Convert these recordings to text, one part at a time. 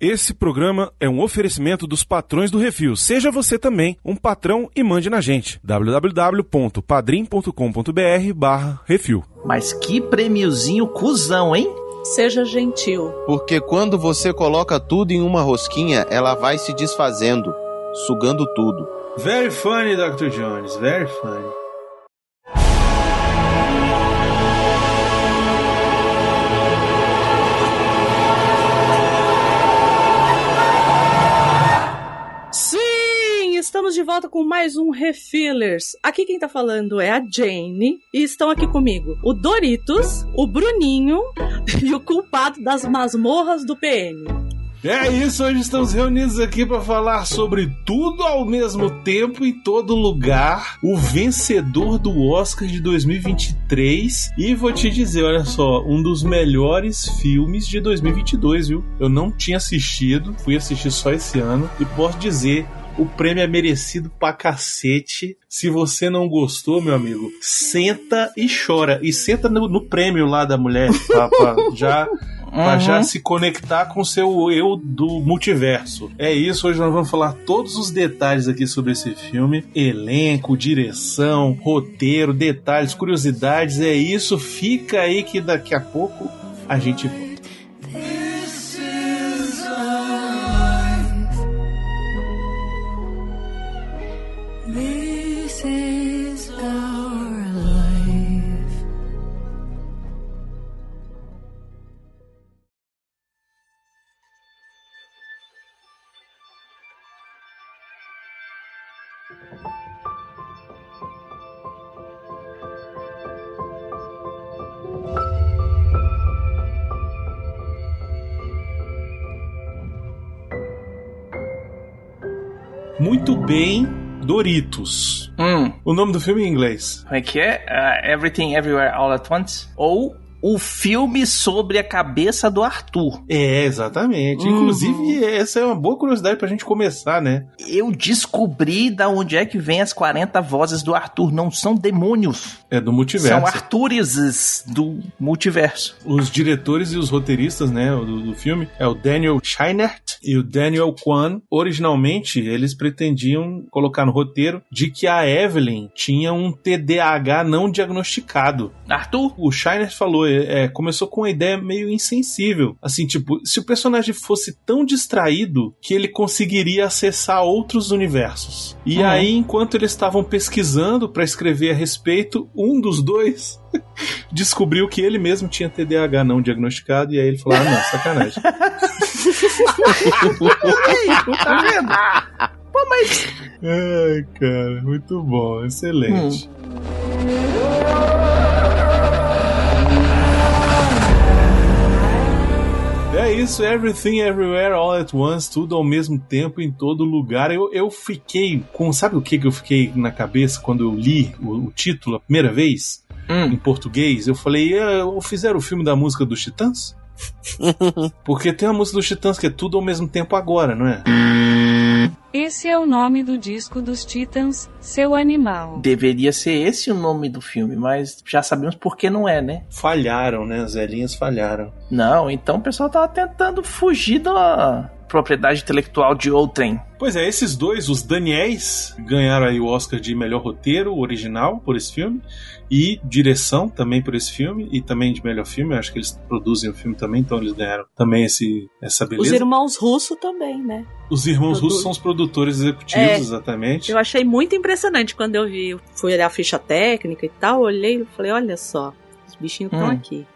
Esse programa é um oferecimento dos patrões do Refil. Seja você também um patrão e mande na gente. www.padrim.com.br barra Refil. Mas que prêmiozinho cuzão, hein? Seja gentil. Porque quando você coloca tudo em uma rosquinha, ela vai se desfazendo, sugando tudo. Very funny, Dr. Jones. Very funny. Estamos de volta com mais um Refillers. Aqui quem tá falando é a Jane e estão aqui comigo o Doritos, o Bruninho e o culpado das masmorras do PM. É isso, hoje estamos reunidos aqui para falar sobre tudo ao mesmo tempo em todo lugar. O vencedor do Oscar de 2023. E vou te dizer, olha só, um dos melhores filmes de 2022, viu? Eu não tinha assistido, fui assistir só esse ano e posso dizer o prêmio é merecido pra cacete. Se você não gostou, meu amigo, senta e chora. E senta no, no prêmio lá da mulher, pra, pra já, pra Uhum. já se conectar com o seu eu do multiverso. É isso, hoje nós vamos falar todos os detalhes aqui sobre esse filme: elenco, direção, roteiro, detalhes, curiosidades. É isso, fica aí que daqui a pouco a gente volta. Doritos. Hum, O nome do filme em inglês. como é que é? Ah, Everything Everywhere All at Once? Ou o filme sobre a cabeça do Arthur. É, exatamente. Uhum. Inclusive, essa é uma boa curiosidade pra gente começar, né? Eu descobri da onde é que vem as 40 vozes do Arthur. Não são demônios. É do multiverso. São Arthureses do multiverso. Os diretores e os roteiristas, né, do, do filme, é o Daniel Scheinert e o Daniel Kwan. Originalmente, eles pretendiam colocar no roteiro de que a Evelyn tinha um TDAH não diagnosticado. Arthur? O Scheinert falou, é, começou com uma ideia meio insensível. Assim, tipo, se o personagem fosse tão distraído que ele conseguiria acessar outros universos. E Uhum. aí, enquanto eles estavam pesquisando pra escrever a respeito, um dos dois descobriu que ele mesmo tinha TDAH não diagnosticado. E aí ele falou: ah, não, sacanagem. Tá vendo? Pô, mas. Ai, cara, muito bom, excelente. É isso, Everything Everywhere All at Once, tudo ao mesmo tempo, em todo lugar. Eu, eu fiquei com. Sabe o que, que eu fiquei na cabeça quando eu li o, o título a primeira vez? Em Hum, português? Eu falei, "É, fizeram o filme da música dos Titãs? Porque tem a música dos Titãs que é tudo ao mesmo tempo agora, não é? Esse é o nome do disco dos Titãs, seu animal. deveria ser esse o nome do filme, mas já sabemos por que não é, né? Falharam, né? As velhinhas falharam. Não, então o pessoal tava tentando fugir da propriedade intelectual de outrem. Pois é, esses dois, os Daniels, ganharam aí o Oscar de melhor roteiro original por esse filme e direção também por esse filme e também de melhor filme. Eu acho que eles produzem o filme também, então eles ganharam também esse, essa Os beleza. irmãos russos também, né? Os irmãos Produ- russos são os produtores executivos, É. exatamente. Eu achei muito impressionante quando eu vi. Fui olhar a ficha técnica e tal, olhei e falei, olha só, os bichinhos estão Hum. aqui.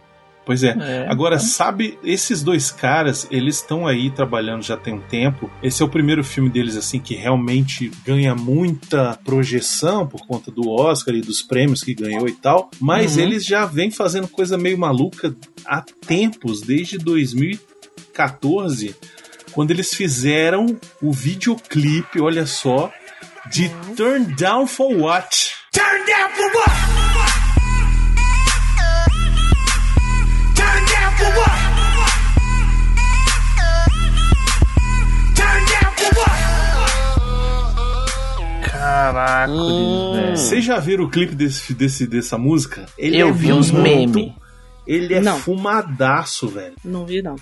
Pois é. É. Agora, sabe, esses dois caras, eles estão aí trabalhando já tem um tempo. Esse é o primeiro filme deles, assim, que realmente ganha muita projeção por conta do Oscar e dos prêmios que ganhou e tal. Mas Uhum. eles já vêm fazendo coisa meio maluca há tempos, desde 2014, quando eles fizeram o videoclipe, olha só, de Turn Down for What? Turn Down for What? Caraca, velho. Vocês já viram o clipe desse, desse, dessa música? Ele Eu é vi uns memes. Ele é Não. fumadaço, velho. Não vi, não.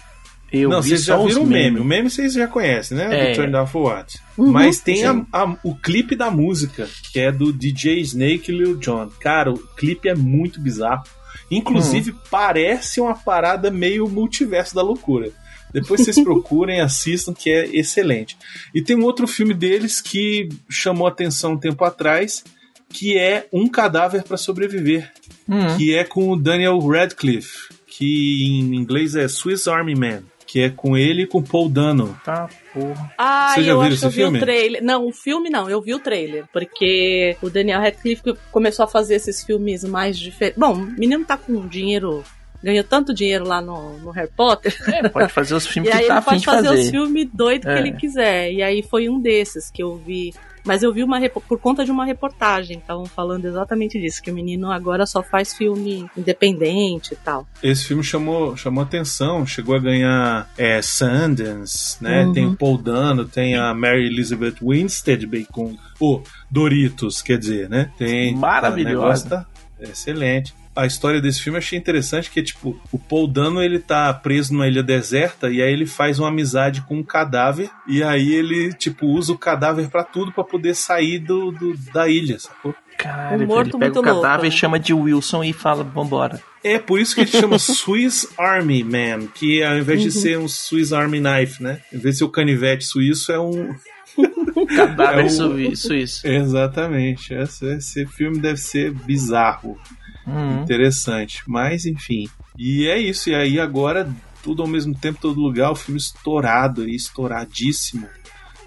Eu não, vocês já viram o meme. memes. O meme vocês já conhecem, né? É. Do Turn Down for What. Uhum, Mas tem a- a- o clipe da música, que é do DJ Snake e Lil Jon. Cara, o clipe é muito bizarro. Inclusive, parece uma parada meio multiverso da loucura. Depois vocês procurem, assistam, que é excelente. E tem um outro filme deles que chamou atenção um tempo atrás, que é Um Cadáver para Sobreviver, Hum. que é com o Daniel Radcliffe, que em inglês é Swiss Army Man, que é com ele e com Paul Dano. Tá, porra. Ah, Você já eu viu acho esse que eu vi filme? o trailer. Não, o filme não, eu vi o trailer. Porque o Daniel Radcliffe começou a fazer esses filmes mais diferentes. Bom, o menino tá com dinheiro. Ganhou tanto dinheiro lá no, no Harry Potter. É, pode fazer os filmes E aí que tá ele afim pode de fazer, fazer. os filmes doidos É. que ele quiser. E aí foi um desses que eu vi. Mas eu vi uma por conta de uma reportagem, estavam falando exatamente disso, que o menino agora só faz filme independente e tal. Esse filme chamou, chamou atenção, chegou a ganhar é, Sundance, né? Uhum. Tem o Paul Dano, tem a Mary Elizabeth Winstead Bacon, o Doritos, quer dizer, né? Tem Maravilhosa. o negócio tá excelente. A história desse filme eu achei interessante, que é tipo, o Paul Dano ele tá preso numa ilha deserta e aí ele faz uma amizade com um cadáver e aí ele tipo usa o cadáver pra tudo pra poder sair do, do- da ilha, sacou? Cara, Um morto ele pega o cadáver louco, e chama de Wilson e fala, vambora. É por isso que ele chama Swiss Army Man, que ao invés de ser um Swiss Army Knife, né? Em vez de ser o canivete suíço, é um. Cadáver É o- suíço. Exatamente. Esse, esse filme deve ser bizarro, Uhum. interessante. Mas, enfim. E é isso. E aí agora, tudo ao mesmo tempo, todo lugar, o filme estourado aí, estouradíssimo.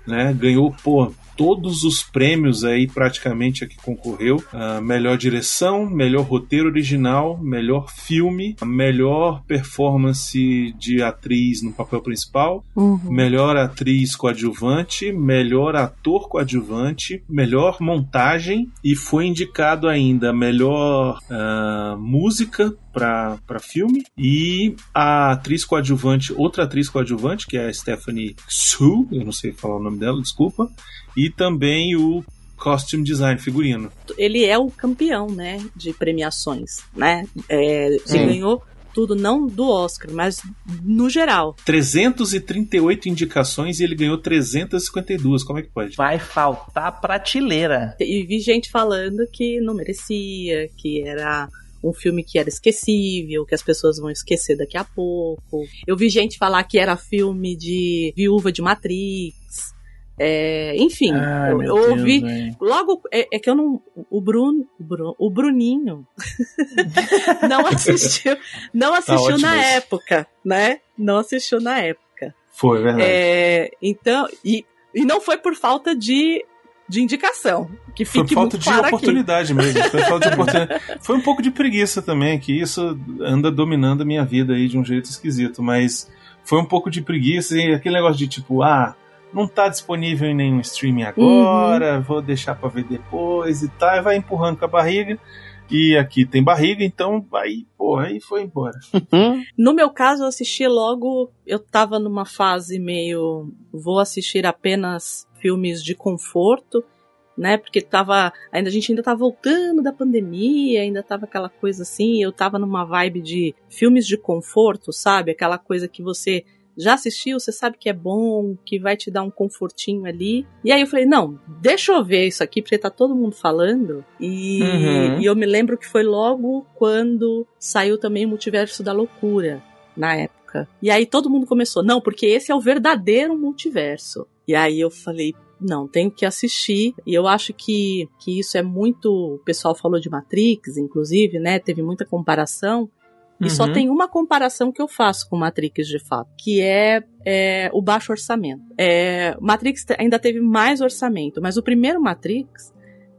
Né? Ganhou, pô, todos os prêmios aí praticamente a que concorreu. Ah, melhor direção, melhor roteiro original, melhor filme, melhor performance de atriz no papel principal, melhor atriz coadjuvante, melhor ator coadjuvante, melhor montagem e foi indicado ainda melhor ah, música para filme e a atriz coadjuvante, outra atriz coadjuvante que é a Stephanie Su, eu não sei falar o nome dela, desculpa, e também o costume design, figurino. Ele é o campeão, né, de premiações, né? É, ele Sim. ganhou tudo, não do Oscar, mas no geral. 338 indicações e ele ganhou 352, como é que pode? Vai faltar prateleira. E vi gente falando que não merecia, que era um filme que era esquecível, que as pessoas vão esquecer daqui a pouco. Eu vi gente falar que era filme de viúva de Matrix. É, enfim, Ai, eu, Deus, ouvi. Logo, é, é que eu não. O Bruno. o Bru- o Bruninho. não assistiu. Não assistiu ótimo na isso. época, né? Não assistiu na época. Foi, verdade. É, então. E, e não foi por falta de, de indicação. Que Foi fique falta muito de claro aqui. oportunidade mesmo. Foi falta de oportunidade. Foi um pouco de preguiça também, que isso anda dominando a minha vida aí de um jeito esquisito. Mas foi um pouco de preguiça e aquele negócio de tipo, ah, não tá disponível em nenhum streaming agora, vou deixar pra ver depois e tal. E vai empurrando com a barriga. E aqui tem barriga, então aí, pô, aí foi embora. No meu caso, eu assisti logo. Eu tava numa fase meio. Vou assistir apenas filmes de conforto, né? Porque tava. Ainda, a gente ainda tá voltando da pandemia, ainda tava aquela coisa assim. Eu tava numa vibe de filmes de conforto, sabe? Aquela coisa que você. Já assistiu, você sabe que é bom, que vai te dar um confortinho ali. E aí eu falei, não, deixa eu ver isso aqui, porque tá todo mundo falando. E, Uhum. e eu me lembro que foi logo quando saiu também o Multiverso da Loucura, na época. E aí todo mundo começou, não, porque esse é o verdadeiro multiverso. E aí eu falei, não, tenho que assistir. E eu acho que, que isso é muito. O pessoal falou de Matrix, inclusive, né? Teve muita comparação. E só Uhum. tem uma comparação que eu faço com Matrix de fato, que é, é, o baixo orçamento. É, Matrix ainda teve mais orçamento, mas o primeiro Matrix,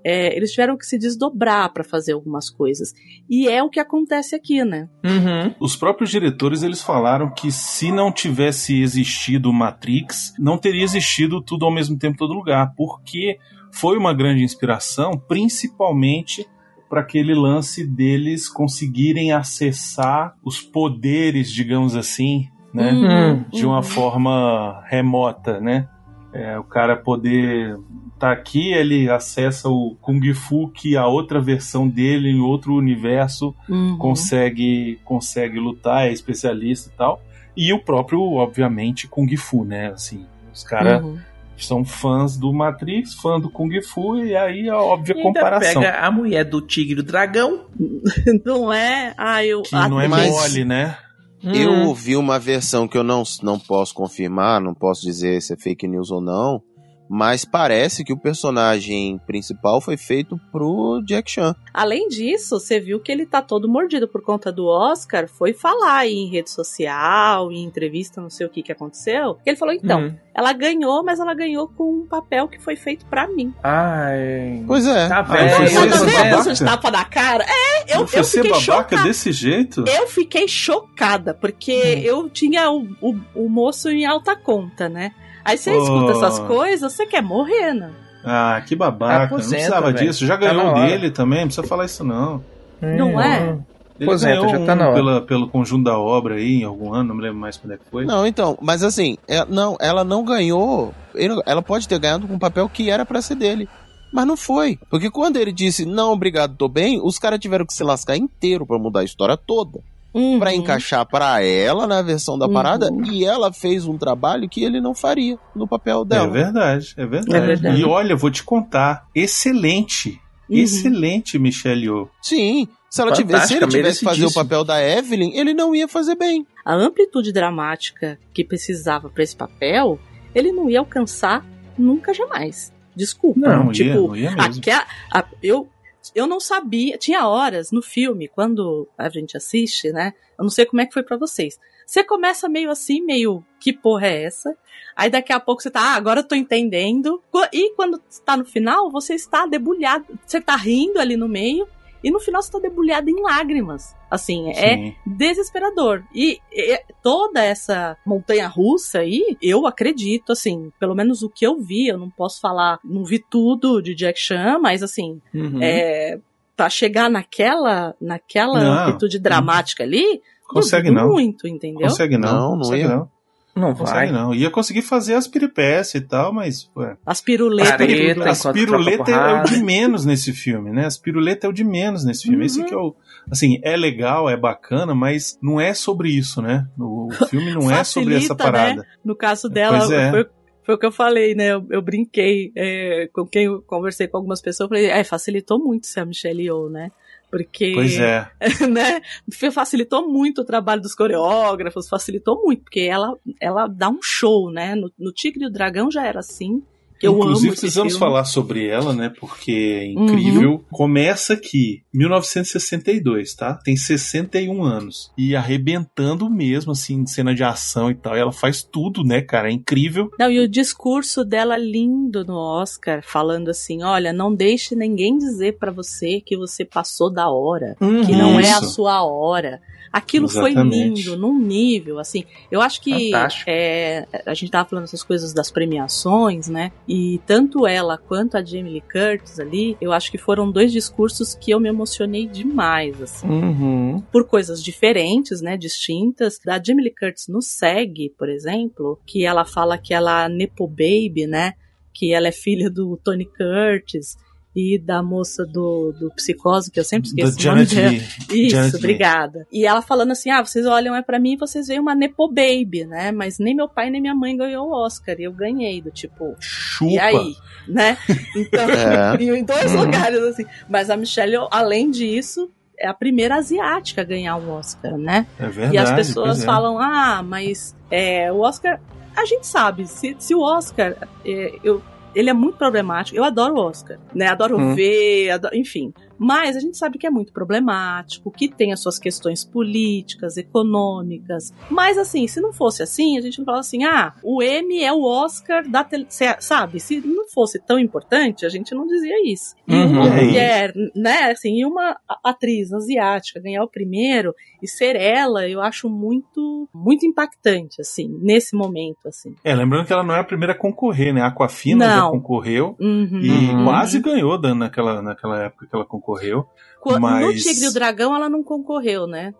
é, eles tiveram que se desdobrar para fazer algumas coisas. E é o que acontece aqui, né? Uhum. Os próprios diretores eles falaram que se não tivesse existido Matrix, não teria existido tudo ao mesmo tempo em todo lugar, porque foi uma grande inspiração, principalmente para aquele lance deles conseguirem acessar os poderes, digamos assim, né, Uhum, de uma uhum. forma remota, né? É, o cara poder tá aqui, ele acessa o Kung Fu, que a outra versão dele em outro universo Uhum. consegue consegue lutar, é especialista e tal. E o próprio, obviamente, Kung Fu, né? Assim, os caras Uhum. são fãs do Matrix, fã do Kung Fu, e aí a óbvia E ainda comparação. pega a mulher do tigre e do dragão. Não é? Ah, eu. Que não é Mas- mole, né? Eu Hum. ouvi uma versão que eu não, não posso confirmar, não posso dizer se é fake news ou não, mas parece que o personagem principal foi feito pro Jack Chan. Além disso, você viu que ele tá todo mordido por conta do Oscar. Foi falar aí em rede social, em entrevista, não sei o que que aconteceu. Ele falou: então, Hum. ela ganhou, mas ela ganhou com um papel que foi feito pra mim. Ai. Pois é. Tá Ah, velho. foi Tá esse vendo babaca? esse tapa na cara? É, eu, eu ser fiquei babaca chocada. desse jeito? Eu fiquei chocada, porque Hum. eu tinha o, o, o moço em alta conta, né? Aí você Oh. escuta essas coisas, você quer morrer, né? Ah, que babaca. Aposenta, não precisava velho. disso. Já Tá ganhou hora. dele também, não precisa falar isso não. Não é? Ele Aposenta, ganhou já tá na hora. pela, pelo conjunto da obra aí, em algum ano, não me lembro mais quando é que foi. Não, então, mas assim, é- não, ela não ganhou. ele- Ela pode ter ganhado com um papel que era pra ser dele. Mas não foi. Porque quando ele disse, não, obrigado, tô bem, os caras tiveram que se lascar inteiro pra mudar a história toda. Uhum. Pra encaixar pra ela na versão da Uhum. parada. E ela fez um trabalho que ele não faria no papel dela. É verdade, é verdade. É verdade. E olha, vou te contar, excelente, Uhum. excelente Michelle Yeoh. Sim. Se, ela tivesse, se ele tivesse que fazer o papel da Evelyn, ele não ia fazer bem. A amplitude dramática que precisava pra esse papel, ele não ia alcançar nunca jamais. Desculpa. Não, tipo, ia, não ia mesmo. Aqui, a- a- eu, eu não sabia. Tinha horas no filme, quando a gente assiste, né? Eu não sei como é que foi pra vocês. Você começa meio assim, meio que porra é essa? Aí daqui a pouco você tá, ah, agora eu tô entendendo. E quando tá no final, você está debulhado. Você tá rindo ali no meio. E no final você tá debulhado em lágrimas. Assim, é Sim. desesperador. E, e toda essa montanha russa aí, eu acredito, assim, pelo menos o que eu vi, eu não posso falar, não vi tudo de Jack Chan, mas assim, Uhum. é, pra chegar naquela, naquela Não. amplitude dramática ali, Consegue não. muito, entendeu? Consegue não. Não, não consegue ia. não. Não Consegue vai. não. Ia conseguir fazer as peripécias e tal, mas. Ué, As piruletas. Careta, as piruletas troca é o de menos nesse filme, né? As piruletas é o de menos nesse filme. Uhum. Esse que é o. Assim, é legal, é bacana, mas não é sobre isso, né? O filme não é sobre essa Facilita, né? parada. No caso dela, é. foi, foi o que eu falei, né? Eu, eu brinquei é, com quem eu conversei com algumas pessoas. Eu falei, é, facilitou muito ser a Michelle Yeoh, né? Porque, Pois é. né? Facilitou muito o trabalho dos coreógrafos, facilitou muito, porque ela, ela dá um show, né? No, no Tigre e o Dragão já era assim. Eu Inclusive, precisamos filme. falar sobre ela, né? Porque é incrível. Uhum. Começa aqui, 1962, tá? Tem 61 anos. E arrebentando mesmo, assim, de cena de ação e tal. E ela faz tudo, né, cara? É incrível. Não, e o discurso dela lindo no Oscar, falando assim: olha, não deixe ninguém dizer pra você que você passou da hora, que não é a Isso. sua hora. Aquilo foi Exatamente. lindo, num nível, assim. Eu acho que é, a gente tava falando essas coisas das premiações, né? E tanto ela quanto a Jamie Lee Curtis ali, eu acho que foram dois discursos que eu me emocionei demais, assim Uhum. por coisas diferentes, né, distintas. Da Jamie Lee Curtis no SEG, por exemplo, que ela fala que ela é Nepo Baby, né, que ela é filha do Tony Curtis e da moça do, do Psicose, que eu sempre esqueço o nome Janet dela. Lee. Isso, Janet Lee. obrigada. E ela falando assim: ah, vocês olham é pra mim e vocês veem uma Nepo Baby, né? Mas nem meu pai nem minha mãe ganhou o Oscar. E eu ganhei, do tipo, Chupa. e aí? Né? Então, É. em dois Uhum. lugares, assim. Mas a Michelle, além disso, é a primeira asiática a ganhar um Oscar, né? É verdade. e as pessoas é. falam, ah, mas é, o Oscar. A gente sabe, se, se o Oscar. é, eu, ele é muito problemático. Eu adoro o Oscar, né? Adoro Hum. ver, adoro- enfim. Mas a gente sabe que é muito problemático, que tem as suas questões políticas, econômicas. Mas assim, se não fosse assim, a gente não falava assim, ah, o M é o Oscar da tele... cê- sabe? Se não fosse tão importante, a gente não dizia isso. E Uhum. uma É mulher, né, assim, e uma atriz asiática ganhar o primeiro e ser ela, eu acho muito muito impactante assim, nesse momento assim. É, lembrando que ela não é a primeira a concorrer, né? A Aquafina já Não. concorreu Uhum. e Uhum. quase ganhou naquela, naquela época que ela concorreu. Qu- No mas- Tigre e o Dragão ela não concorreu, né?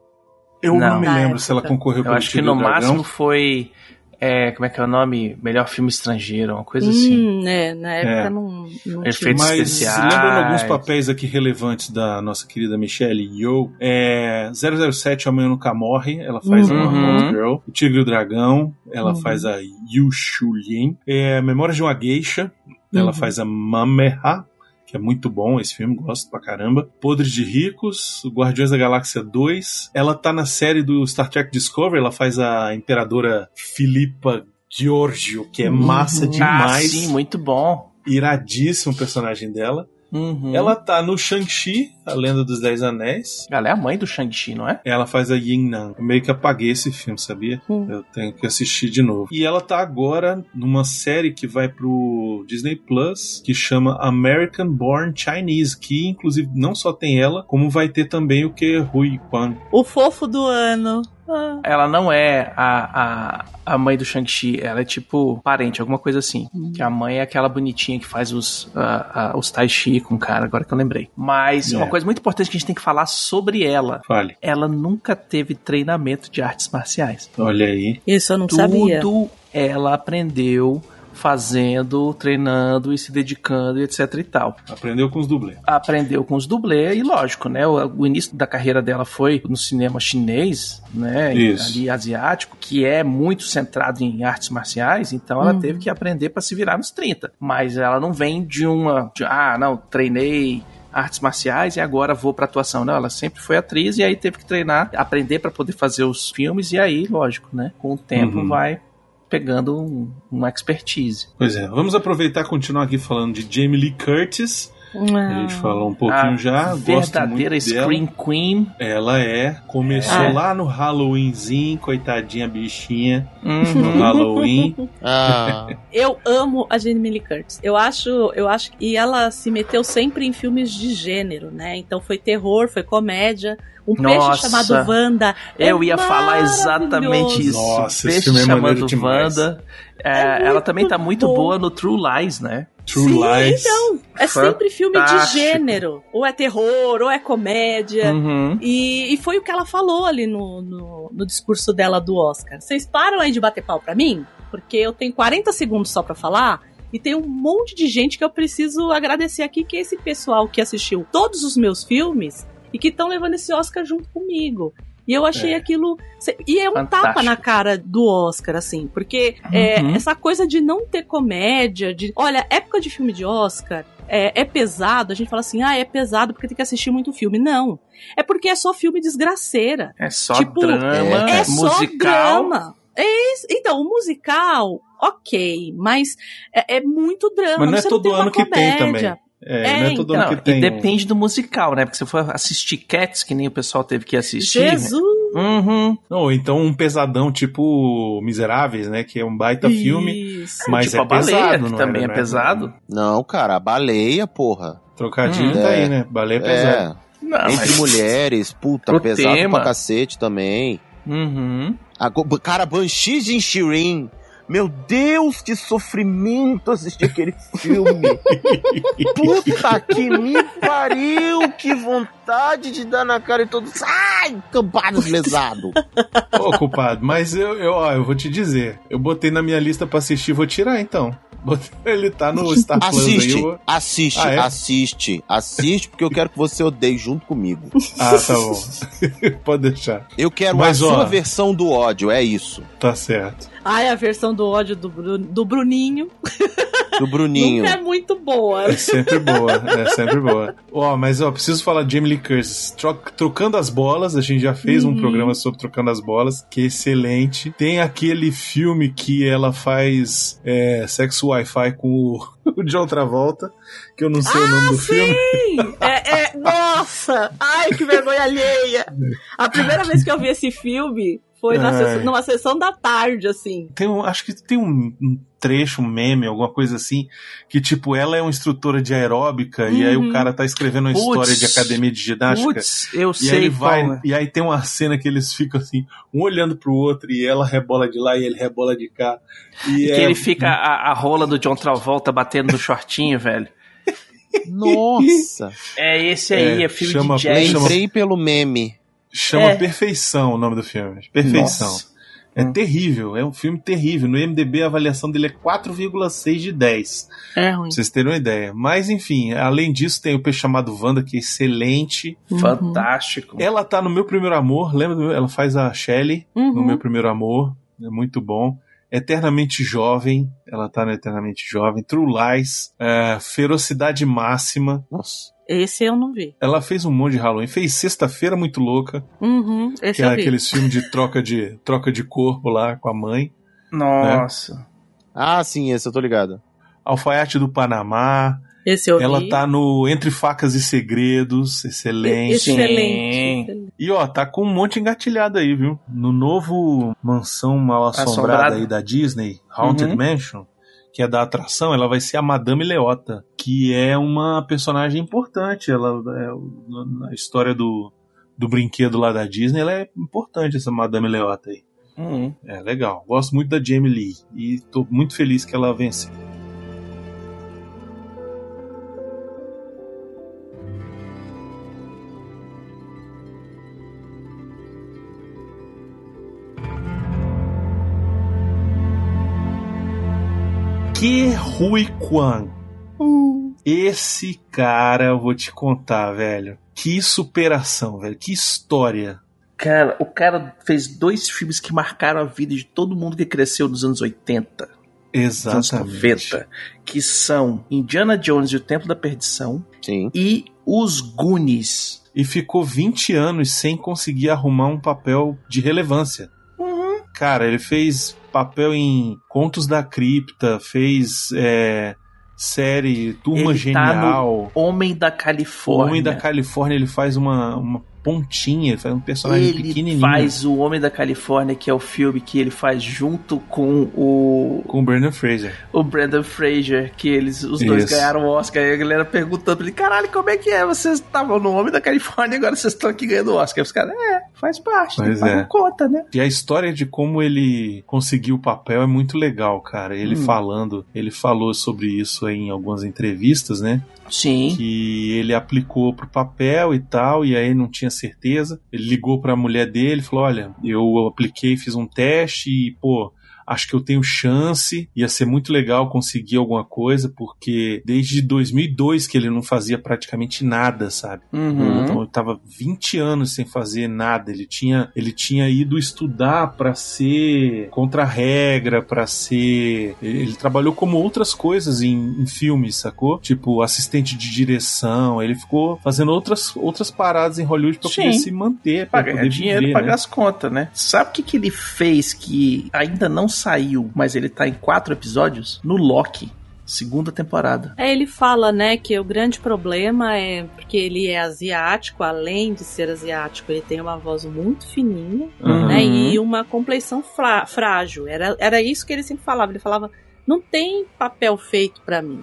Eu não, Não. me lembro se ela concorreu Eu acho que Tigre no e o Dragão. máximo foi é, como é que é o nome? Melhor filme estrangeiro, uma coisa assim. Hum, né, na época É. não, não tinha. Efeitos Mas especiais. lembrando alguns papéis aqui relevantes da nossa querida Michelle Yeoh, é 007 Amanhã Nunca Morre, ela faz Uhum. uma Bond Girl. O Tigre e o Dragão, ela Uhum. faz a Yu Shulin. É, Memórias de uma Geisha, ela Uhum. faz a Mameha, que é muito bom esse filme, gosto pra caramba. Podres de Ricos, Guardiões da Galáxia 2. Ela tá na série do Star Trek Discovery, ela faz a Imperadora Filipa Giorgio, que é massa Uhum. Ah, demais. sim, muito bom. Iradíssimo o personagem dela. Uhum. Ela tá no Shang-Chi, a Lenda dos Dez Anéis. Ela é a mãe do Shang-Chi, não é? Ela faz a Yin Nan. Eu meio que apaguei esse filme, sabia? Hum. Eu tenho que assistir de novo. E ela tá agora numa série que vai pro Disney Plus, que chama American Born Chinese, que inclusive não só tem ela, como vai ter também o que Rui Kwan. O fofo do ano. Ah, Ela não é a, a, a mãe do Shang-Chi, ela é tipo parente, alguma coisa assim. Que a mãe é aquela bonitinha que faz os, a- a- os tai chi com o cara, agora que eu lembrei. Mas É. uma coisa muito importante que a gente tem que falar sobre ela. Fale. Ela nunca teve treinamento de artes marciais. Olha aí. isso eu não sabia. Tudo ela aprendeu fazendo, treinando e se dedicando e etc e tal. Aprendeu com os dublês. Aprendeu com os dublês e lógico, né? O, o início da carreira dela foi no cinema chinês, né? Isso. Ali asiático, que é muito centrado em artes marciais, então ela Uhum. teve que aprender para se virar nos 30. Mas ela não vem de uma, de, ah, não, treinei artes marciais e agora vou pra atuação. Não, ela sempre foi atriz e aí teve que treinar, aprender para poder fazer os filmes e aí, lógico, né? Com o tempo Uhum. vai pegando um, uma expertise. Pois é, vamos aproveitar e continuar aqui falando de Jamie Lee Curtis. A gente falou um pouquinho A já. Gosto verdadeira muito dela. Scream Queen. Ela é. Começou Ah. lá no Halloweenzinho, coitadinha bichinha. Uhum. No Halloween. Ah, Eu amo a Jamie Lee Curtis. Eu acho, eu acho e ela se meteu sempre em filmes de gênero, né? Então foi terror, foi comédia. Um Nossa. peixe chamado Wanda. é Eu ia falar exatamente isso. Nossa, esse Peixe filme é chamado demais. Wanda. É, É ela também tá muito bom. boa no True Lies, né? True Sim, Lies. então. É sempre filme de Fantástico. gênero. Ou é terror, ou é comédia. Uhum. E, e foi o que ela falou ali no, no, no discurso dela do Oscar. Vocês param aí de bater pau pra mim? Porque eu tenho 40 segundos só pra falar. E tem um monte de gente que eu preciso agradecer aqui, que é esse pessoal que assistiu todos os meus filmes e que estão levando esse Oscar junto comigo. E eu achei É. aquilo. E é um Fantástico. tapa na cara do Oscar, assim, porque é, Uhum. essa coisa de não ter comédia, de. Olha, época de filme de Oscar é, é pesado, a gente fala assim, ah, é pesado porque tem que assistir muito filme. Não. É porque é só filme desgraceira. É só Tipo, drama, É só musical. drama. É. Então, o musical, ok, mas é, é muito drama. Mas não é você todo tem uma ano que tem comédia. também. É, É, não é todo então. ano que tem. e depende do musical, né? Porque se for assistir Cats, que nem o pessoal teve que assistir. Jesus! Uhum. Ou então um pesadão tipo Miseráveis, né? Que é um baita filme. Isso. Mas tipo é a baleia, pesado, que não também é né? pesado. não, cara, a baleia, porra. Trocadilho Hum. tá É. aí, né? Baleia é pesado. É, Não, entre mas- mulheres, puta, Pro pesado tema. pra cacete também. Uhum. A, cara, Banshees de Shirin. Meu Deus, que sofrimento assistir aquele filme. Puta que me pariu, que vontade de dar na cara e todos. Ai, campados lesado. Ô, culpado, mas eu, eu, ó, eu vou te dizer. Eu botei na minha lista pra assistir, vou tirar então. Ele tá no Star Plus aí. Assiste, Eu vou... assiste, Ah, é? assiste, assiste, porque eu quero que você odeie junto comigo. Ah, tá bom. Pode deixar. Eu quero Mas, a ó, sua versão do ódio, é isso. Tá certo. Ai, a versão do ódio do, Bru- do Bruninho Do Bruninho. nunca é muito boa. É sempre boa, é sempre boa. Ó, mas ó, preciso falar de Jamie Lee Curtis. Tro- Trocando as bolas, a gente já fez um Uhum. programa sobre Trocando as Bolas, que é excelente. Tem aquele filme que ela faz é, sexo Wi-Fi com o, o John Travolta, que eu não sei o nome do filme. Sim! É, é- nossa! Ai, que vergonha alheia! A primeira vez que eu vi esse filme foi sessão- numa sessão da tarde, assim. Tem um, acho que tem um, um trecho, um meme, alguma coisa assim, que tipo, ela é uma instrutora de aeróbica e aí Uhum. o cara tá escrevendo uma Putz. história de academia de ginástica. Putz, eu E sei aí ele vai, é. e aí tem uma cena que eles ficam assim, um olhando pro outro e ela rebola de lá e ele rebola de cá. E Que é, ele fica a, a rola do John Travolta batendo no shortinho, velho. Nossa. É esse aí, é, É, filme chama- de jazz. chama- Lembrei pelo meme. chama É. Perfeição o nome do filme. Perfeição. Nossa. É Hum. terrível, é um filme terrível. No IMDB a avaliação dele é 4,6 de 10. É ruim. Pra vocês terem uma ideia. Mas enfim, além disso, tem o Peixe Chamado Wanda, que é excelente. Uhum. Fantástico. Ela tá no meu primeiro amor, lembra? do meu- Ela faz a Shelley Uhum. no meu primeiro amor. É muito bom. Eternamente Jovem, ela tá no Eternamente Jovem. True Lies, é, Ferocidade Máxima. Nossa. Esse eu não vi. Ela fez um monte de Halloween. Fez Sexta-feira Muito Louca, Uhum. Esse que é eu vi. aqueles filmes de troca de troca de corpo lá com a mãe. Nossa. Ah, sim, esse eu tô ligado. Alfaiate do Panamá. Esse eu Ela vi. tá no Entre Facas e Segredos, excelente. Excelente. E ó, tá com um monte engatilhado aí, viu? No novo Mansão Mal Assombrada Assombrada. aí da Disney, Haunted Uhum. Mansion, que é da atração, ela vai ser a Madame Leota, que é uma personagem importante. Ela é, na história do, do brinquedo lá da Disney, ela é importante essa Madame Leota aí. Uhum. É legal. Gosto muito da Jamie Lee e tô muito feliz que ela venceu. Que Rui Kwan. Esse cara, eu vou te contar, velho. Que superação, velho. Que história. Cara, o cara fez dois filmes que marcaram a vida de todo mundo que cresceu nos anos 80, nos anos Exatamente. 90, que são Indiana Jones e o Templo da Perdição Sim. e Os Goonies. E ficou 20 anos sem conseguir arrumar um papel de relevância. Uhum. Cara, ele fez papel em Contos da Cripta, fez é, série Turma Ele tá Genial. Homem da O Califórnia. Homem da Califórnia, ele faz uma, uma pontinha, ele faz um personagem Ele pequenininho. faz o Homem da Califórnia, que é o filme que ele faz junto com o, Com o Brendan Fraser. o Brandon Fraser, que eles os dois Isso. ganharam o Oscar. E a galera perguntando pra ele: caralho, como é que é? Vocês estavam no Homem da Califórnia e agora vocês estão aqui ganhando o Oscar. Os caras, é, faz parte, Pois paga é. conta, né? E a história de como ele conseguiu o papel é muito legal, cara. Ele Hum. falando, ele falou sobre isso em algumas entrevistas, né? Sim. que ele aplicou pro papel e tal, e aí não tinha certeza. Ele ligou pra mulher dele falou: Olha, eu apliquei, fiz um teste e, pô. Acho que eu tenho chance, ia ser muito legal conseguir alguma coisa, porque desde 2002 que ele não fazia praticamente nada, sabe? Uhum. Então ele tava 20 anos sem fazer nada. Ele tinha, ele tinha ido estudar pra ser contra a regra, pra ser. Ele, ele trabalhou como outras coisas em, em filmes, sacou? Tipo assistente de direção. Ele ficou fazendo outras, outras paradas em Hollywood pra Sim. poder se manter, pra Pagar poder dinheiro, viver, pagar né? as contas, né? Sabe o que, que ele fez que ainda não saiu, mas ele tá em quatro episódios? No Loki, segunda temporada. É, ele fala, né, que o grande problema é porque ele é asiático, além de ser asiático, ele tem uma voz muito fininha, Uhum. né, e uma compleição fra- frágil. Era, era isso que ele sempre falava. Ele falava, não tem papel feito pra mim,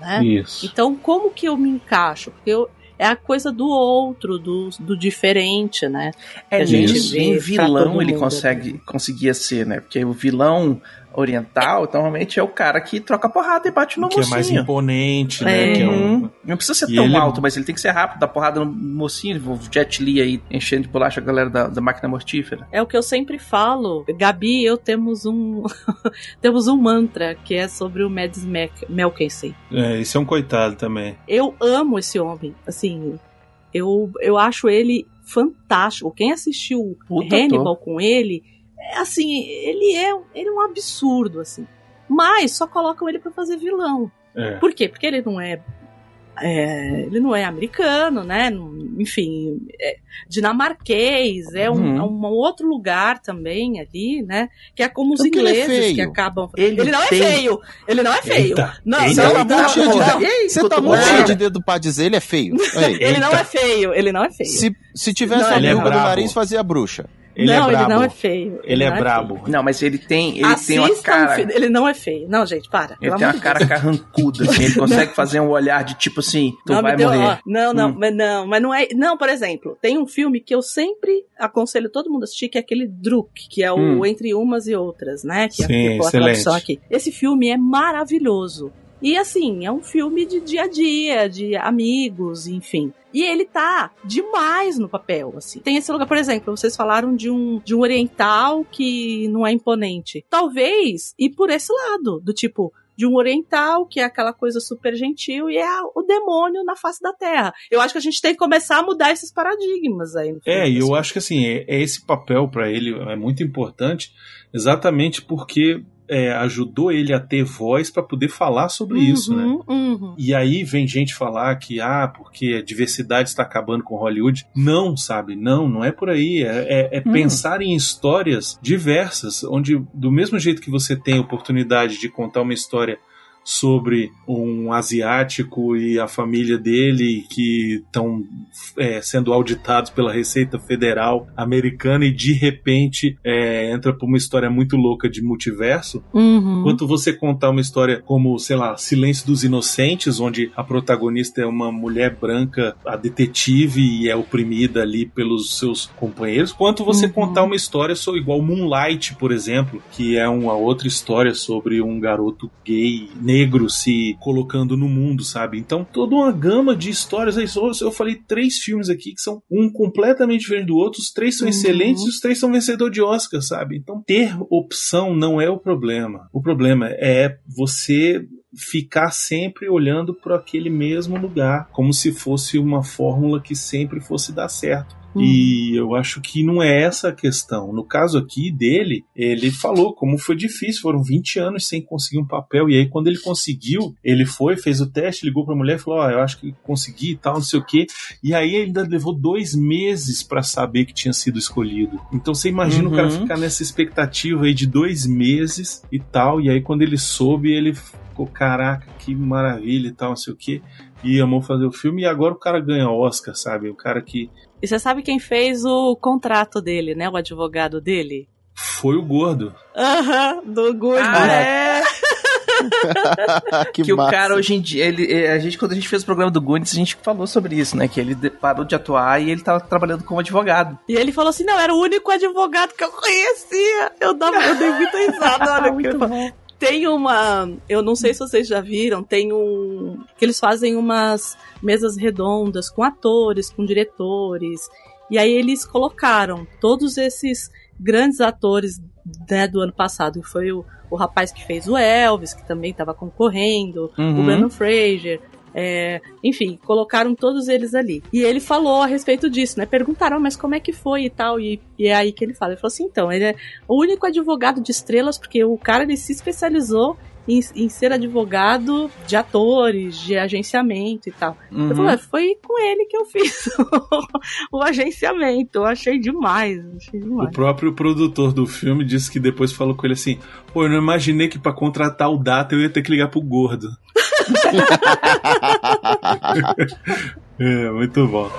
né? Isso. Então, como que eu me encaixo? Porque eu, é a coisa do outro, do, do diferente, né? É, a gente nem, pra vilão ele consegue, conseguia ser, né? Porque o vilão oriental, normalmente é o cara que troca porrada e bate no que é mais mocinho. imponente, né? Que é um-. Não precisa ser E tão ele- alto, mas ele tem que ser rápido, dar porrada no mocinho, o Jet Li aí, enchendo de bolacha a galera da, da máquina mortífera. É o que eu sempre falo. Gabi e eu temos um temos um mantra que é sobre o Mads Mikkelsen. é, esse é um coitado também. Eu amo esse homem, assim, eu, eu acho ele fantástico. Quem assistiu Puta Hannibal com ele, é assim, ele é, ele é um absurdo, assim. Mas só colocam ele pra fazer vilão. É. Por quê? Porque ele não é, é, ele não é americano, né? Não- Enfim, é dinamarquês, é um, Uhum. é um outro lugar também ali, né? Que é como os ele é ingleses que feio. acabam. Ele não tem- é feio! Ele não é feio! Eita, não, eita. não, Você tá não, cheio de não, dedo. Ei, Você tá tô muito cheio de dedo pra dizer, ele é feio. Ele não Eita. é feio, ele não é feio. se, se tivesse Não, a ele é língua no brabo. nariz, fazia bruxa. Ele não, é brabo. ele não é feio. Ele é não brabo. feio. Não, mas ele tem, ele tem uma cara. Ele não é feio. Não, gente, para. Ele tem uma cara Deus. carrancuda, assim, ele consegue fazer um olhar de tipo assim, tu não, vai deu, morrer. ó, não, não, Hum. mas não, mas não é. Não, por exemplo, tem um filme que eu sempre aconselho todo mundo a assistir, que é aquele Druk, que é o Hum. Entre Umas e Outras, né? Que Sim, é a excelente. tradução aqui. Esse filme é maravilhoso. E assim, é um filme de dia a dia, de amigos, enfim. E ele tá demais no papel, assim. Tem esse lugar, por exemplo, vocês falaram de um, de um oriental que não é imponente. Talvez ir por esse lado, do tipo, de um oriental, que é aquela coisa super gentil, e é o demônio na face da terra. Eu acho que a gente tem que começar a mudar esses paradigmas aí. É, e eu acho que assim, é, é esse papel para ele é muito importante, exatamente porque é, ajudou ele a ter voz para poder falar sobre uhum, isso, né? Uhum. E aí vem gente falar que, ah, porque a diversidade está acabando com Hollywood. Não, sabe? Não, não é por aí. É, é, é Hum. pensar em histórias diversas, onde, do mesmo jeito que você tem a oportunidade de contar uma história sobre um asiático e a família dele que estão é, sendo auditados pela Receita Federal americana e de repente é, entra por uma história muito louca de multiverso, Uhum. Enquanto você contar uma história como, sei lá, Silêncio dos Inocentes, onde a protagonista é uma mulher branca, a detetive, e é oprimida ali pelos seus companheiros, quanto você Uhum. contar uma história sobre, igual Moonlight, por exemplo, que é uma outra história sobre um garoto gay negro se colocando no mundo, sabe? Então, toda uma gama de histórias. aí, só- Eu falei três filmes aqui que são um completamente diferente do outro, os três são Uhum. excelentes e os três são vencedor de Oscar, sabe? Então, ter opção não é o problema. O problema é você ficar sempre olhando para aquele mesmo lugar, como se fosse uma fórmula que sempre fosse dar certo. E eu acho que não é essa a questão. No caso aqui dele, ele falou como foi difícil, foram 20 anos sem conseguir um papel. E aí, quando ele conseguiu, ele foi, fez o teste, ligou pra mulher e falou: Ó, eu acho que consegui e tal, não sei o quê. E aí ele ainda levou dois meses pra saber que tinha sido escolhido. Então você imagina o cara Uhum. ficar nessa expectativa aí de dois meses e tal. E aí, quando ele soube, ele ficou: caraca, que maravilha e tal, não sei o quê. E amou fazer o filme. E agora o cara ganha Oscar, sabe? O cara que E você sabe quem fez o contrato dele, né? O advogado dele? foi o gordo. Aham, do Good. Ah, é. que que o cara hoje em dia, ele, eh, a gente, quando a gente fez o programa do Goonies, a gente falou sobre isso, né? Que ele de- parou de atuar e ele tava trabalhando como advogado. E ele falou assim: não, era o único advogado que eu conhecia. Eu, dava, eu dei muita risada na hora que ele falou. Tem uma. Eu não sei se vocês já viram, tem um. Que eles fazem umas mesas redondas com atores, com diretores. E aí eles colocaram todos esses grandes atores né, do ano passado. Foi o, o rapaz que fez o Elvis, que também estava concorrendo, o Uhum. Brandon Fraser. É, enfim, colocaram todos eles ali. E ele falou a respeito disso, né? Perguntaram, "Ah, mas como é que foi e tal. E, e é aí que ele fala. Ele falou assim: então, ele é o único advogado de estrelas, porque o cara ele se especializou em, em ser advogado de atores, de agenciamento e tal. Uhum. Eu falei, "É, foi com ele que eu fiz o agenciamento. Eu achei demais, achei O demais. próprio produtor do filme disse que depois falou com ele assim: pô, eu não imaginei que pra contratar o Data eu ia ter que ligar pro gordo. é, muito bom.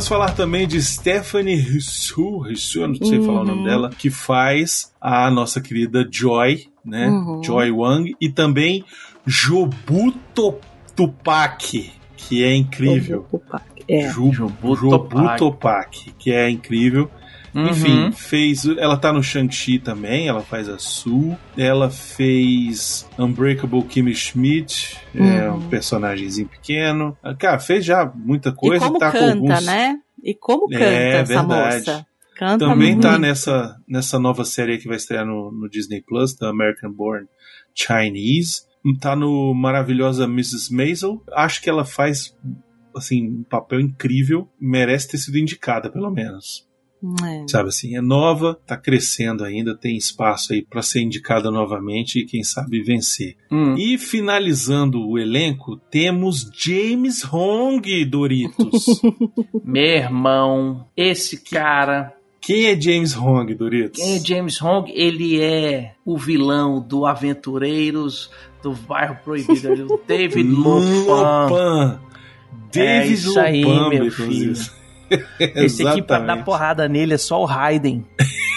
Vamos falar também de Stephanie Hsu, Hsu, eu não sei falar o nome Uhum. dela, que faz a nossa querida Joy, né? Uhum. Joy Wang, e também Jobuto Tupac, que é incrível. Opa, É. Ju- Jobu Jobu Topak. Topak, que é incrível. Uhum. Enfim, fez. Ela tá no Shang-Chi também, ela faz a Sue. Ela fez Unbreakable Kimmy Schmidt, é Uhum. um personagemzinho pequeno. Ah, Cara, fez já muita E coisa. como tá canta, com alguns... né? E como canta É, essa verdade. moça? Canta Também muito. tá nessa, nessa nova série que vai estrear no, no Disney Plus, da American Born Chinese. Tá no maravilhosa Mrs. Maisel. Acho que ela faz assim um papel incrível, merece ter sido indicada pelo menos. É. Sabe assim, é nova, tá crescendo ainda, tem espaço aí para ser indicada novamente e quem sabe vencer. Hum. E finalizando o elenco, temos James Hong, Doritos. Meu irmão, esse cara, quem é James Hong, Doritos? quem é James Hong? Ele é o vilão do Aventureiros do Bairro Proibido, David Lopan. Lopan. David É isso aí, Lopan, meu inclusive. Esse aqui pra dar porrada nele é só o Raiden.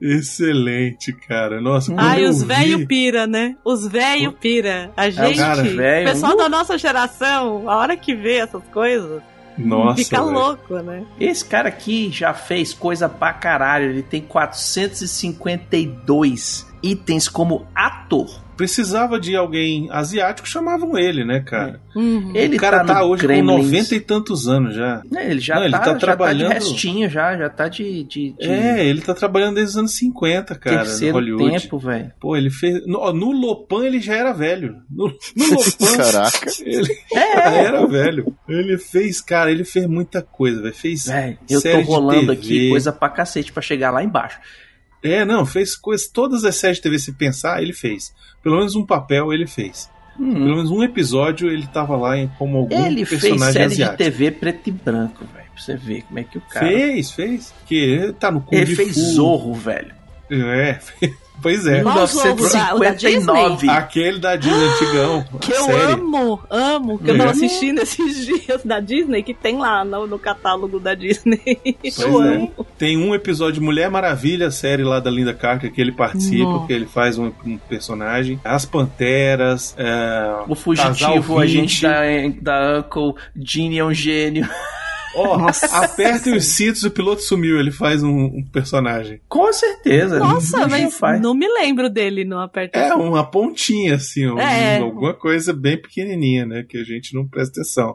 Excelente, cara. Nossa, Ai, os vi- velho pira, né? Os velho pira. A gente, cara velho, o pessoal uh. da nossa geração, a hora que vê essas coisas, Nossa, fica velho. louco, né? Esse cara aqui já fez coisa pra caralho. Ele tem 452 itens como ator. Precisava de alguém asiático, chamavam ele, né, cara? Uhum. Ele o cara tá, tá, no hoje Gremlins. com 90 e tantos anos já. É, Ele já, Não, ele tá, tá já tá trabalhando- de restinho, já, já tá de, de, de É, ele tá trabalhando desde os anos 50, cara, no terceiro Hollywood. tempo, velho. Pô, ele fez. No, no Lopan ele já era velho. No, no Lopan Caraca. ele É. já era velho. Ele fez, cara, ele fez muita coisa, velho. Fez. Velho, eu tô rolando TV. aqui coisa pra cacete pra chegar lá embaixo. É, não, fez coisas. Todas as séries de TV, se pensar, ele fez. Pelo menos um papel ele fez. Hum. Pelo menos um episódio ele tava lá em, como algum Ele fez personagem série asiático. de TV preto e branco, velho. Pra você ver como é que o cara. Fez, fez. Que ele tá no Kung Ele fez. Zorro, velho. É, pois é. Qual Zorro? Da- o da 1959. Aquele da Disney antigão. Que eu série. amo, amo, que eu É. tava assistindo esses dias da Disney, que tem lá no, no catálogo da Disney. Pois eu é. amo. Tem um episódio de Mulher Maravilha, série lá da Linda Carter, que ele participa, Nossa. que ele faz um, um personagem. As Panteras, é, O fugitivo, a gente 20. da, da Uncle, Gene é um gênio. Ó, aperta os cintos, o piloto sumiu, ele faz um, um personagem. Com certeza. Nossa, Não mas faz. não me lembro dele no Aperta É uma pontinha, assim, um- É. alguma coisa bem pequenininha, né? Que a gente não presta atenção.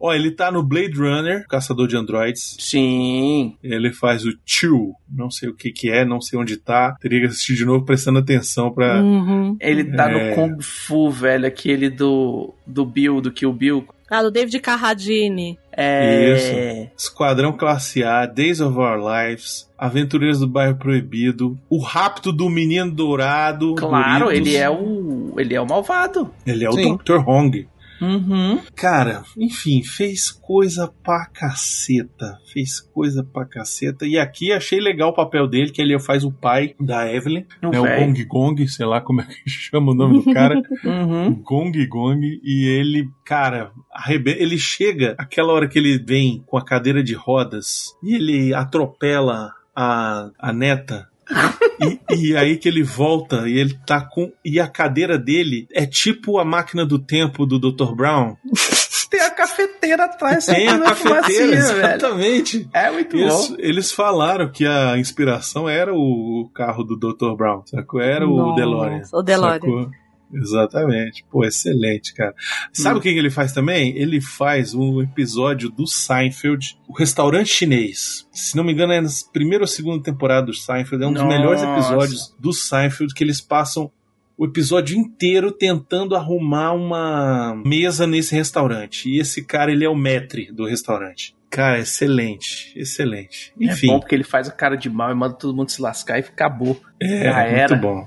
Ó, ele tá no Blade Runner, Caçador de Androids. Sim. Ele faz o Chew, não sei o que que é, não sei onde tá. Teria que assistir de novo prestando atenção pra... Uhum. Ele tá É. no Kung Fu, velho, aquele do, do Bill, do Kill Bill. Ah, do David Carradine. É. Esquadrão Classe A, Days of Our Lives, Aventureiros do Bairro Proibido, O Rapto do Menino Dourado. Claro, Doritos. ele é o. Ele é o malvado. Ele é o Sim. Dr. Hong. Uhum. Cara, enfim, fez coisa pra caceta. Fez coisa pra caceta. E aqui achei legal o papel dele, que ele faz o pai da Evelyn. O né, o. Gong Gong, sei lá como é que chama o nome do cara. Uhum. Gong Gong. E ele, cara, arrebe... ele chega aquela hora que ele vem com a cadeira de rodas e ele atropela a, a neta. E, e aí que ele volta e ele tá com. E a cadeira dele é tipo a máquina do tempo do Dr. Brown. Tem a cafeteira atrás, Tem a cafeteira, fumacinha, velho. exatamente. É muito Eles, bom. eles falaram que a inspiração era o carro do Dr. Brown, sacou? Era o Nossa, DeLorean. o DeLorean. sacou? Exatamente. Pô, excelente, cara. Sabe Hum. o que que ele faz também? Ele faz um episódio do Seinfeld, o restaurante chinês. Se não me engano, é na primeira ou segunda temporada do Seinfeld. É um dos Nossa. melhores episódios do Seinfeld que eles passam o episódio inteiro tentando arrumar uma mesa nesse restaurante. E esse cara, ele é o maître do restaurante. Cara, excelente, excelente. Enfim, É bom porque ele faz a cara de mal e manda todo mundo se lascar e acabou. é, já muito era. bom.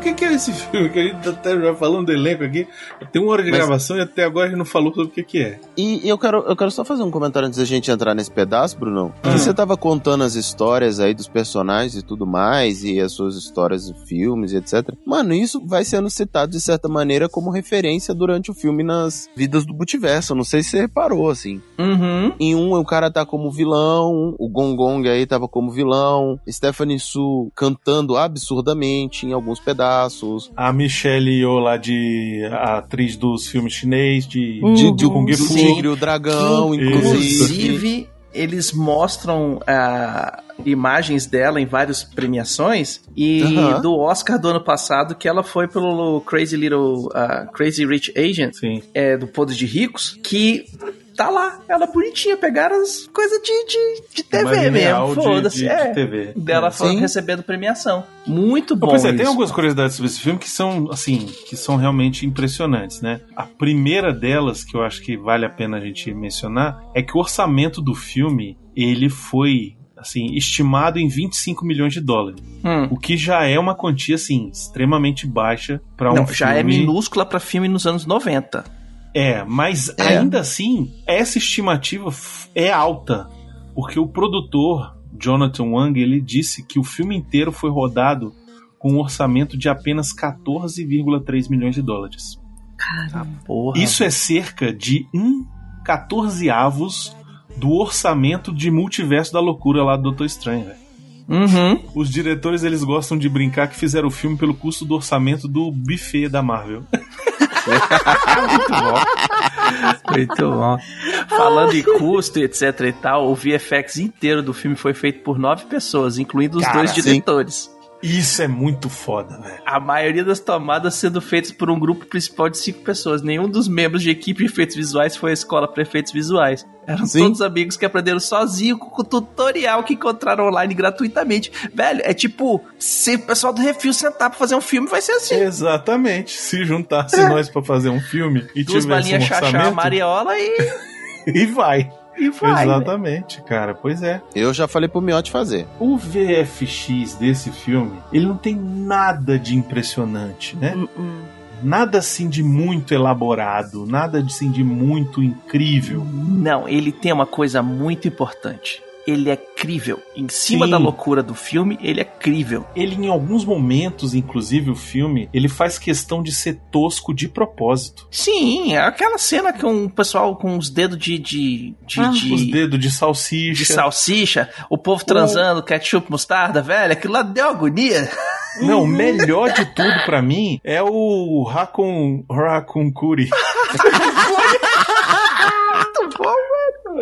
que que é esse filme? Que a gente tá até já falando do elenco aqui. Tem uma hora de Mas- gravação e até agora a gente não falou sobre o que que é. E eu quero, eu quero só fazer um comentário antes da gente entrar nesse pedaço, Brunão. Ah. Que você tava contando as histórias aí dos personagens e tudo mais, e as suas histórias de filmes e etc. Mano, isso vai sendo citado de certa maneira como referência durante o filme nas vidas do multiverso. Eu Não sei se você reparou, assim. Uhum. Em um, o cara tá como vilão, o Gong Gong aí tava como vilão, Stephanie Su cantando absurdamente em alguns pedaços. A Michelle Yeoh lá de a atriz dos filmes chinês de, Uhum. de, de Kung Fu. Tigre, o Dragão, inclusive. Inclusive, eles mostram ah, imagens dela em várias premiações e do Oscar do ano passado que ela foi pelo Crazy Little ah, Crazy Rich Agent, Sim. é, do Poder de Ricos, que tá lá, ela bonitinha, pegaram as coisas de, de, de TV Imagem real mesmo, foda-se, de- de é. TV. Dela Sim. recebendo premiação. Muito bom. Pois é, tem algumas curiosidades sobre esse filme que são, assim, que são realmente impressionantes, né? A primeira delas, que eu acho que vale a pena a gente mencionar, é que o orçamento do filme, ele foi, assim, estimado em 25 milhões de dólares. Hum. O que já é uma quantia, assim, extremamente baixa para um Não, filme. já é minúscula pra filme nos anos 90. É, mas É. ainda assim, essa estimativa é alta, porque o produtor Jonathan Wang ele disse que o filme inteiro foi rodado com um orçamento de apenas 14,3 milhões de dólares. Ah, porra. Isso é cerca de um 14 avos do orçamento de Multiverso da Loucura lá do Doutor Estranho. velho. Uhum. Os diretores eles gostam de brincar que fizeram o filme pelo custo do orçamento do buffet da Marvel. Muito bom. Muito bom. Falando em custo etc e tal, o VFX inteiro do filme foi feito por nove pessoas, incluindo os Cara, dois sim. Isso é muito foda, velho. A maioria das tomadas sendo feitas por um grupo principal de cinco pessoas. Nenhum dos membros de equipe de efeitos visuais foi à escola para efeitos visuais. Eram Sim. todos amigos que aprenderam sozinho com o tutorial que encontraram online gratuitamente. Velho, é tipo, se o pessoal do Refil sentar pra fazer um filme, vai ser assim. Exatamente. Se juntasse nós pra fazer um filme e Duas tivesse balinhas um chachá, orçamento, mariola e, e vai. E vai. velho. Exatamente, cara. Pois é. Eu já falei pro Miotti fazer. O VFX desse filme, ele não tem nada de impressionante, né? Hum, hum. Nada assim de muito elaborado, nada assim de muito incrível. Não, ele tem uma coisa muito importante. Ele é crível. Em cima Sim. da loucura do filme, ele é crível. Ele, em alguns momentos, inclusive o filme, ele faz questão de ser tosco de propósito. Sim, é aquela cena com o pessoal com os dedos de. de, de, Ah, de- Os dedos de de salsicha. salsicha, o povo transando, ketchup, mostarda, velho, aquilo lá deu agonia. Não, o melhor de tudo pra mim é o Hakun, Hakun Kuri.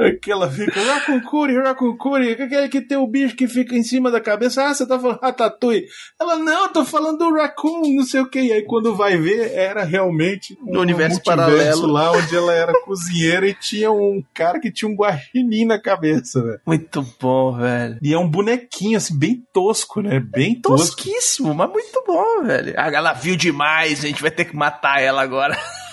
Aquela fica, Rakunkuri, Rakunkuri, aquele que tem o bicho que fica em cima da cabeça. Ah, você tá falando Ratatouille. Ela, não, eu tô falando do Raccoon, não sei o que. E aí quando vai ver, era realmente um No universo paralelo. lá onde ela era cozinheira e tinha um cara que tinha um guaxinim na cabeça, velho. Muito bom, velho. E é um bonequinho, assim, bem tosco, né? Bem tosco. Tosquíssimo, mas muito bom, velho. Ah, ela viu demais, a gente vai ter que matar ela agora.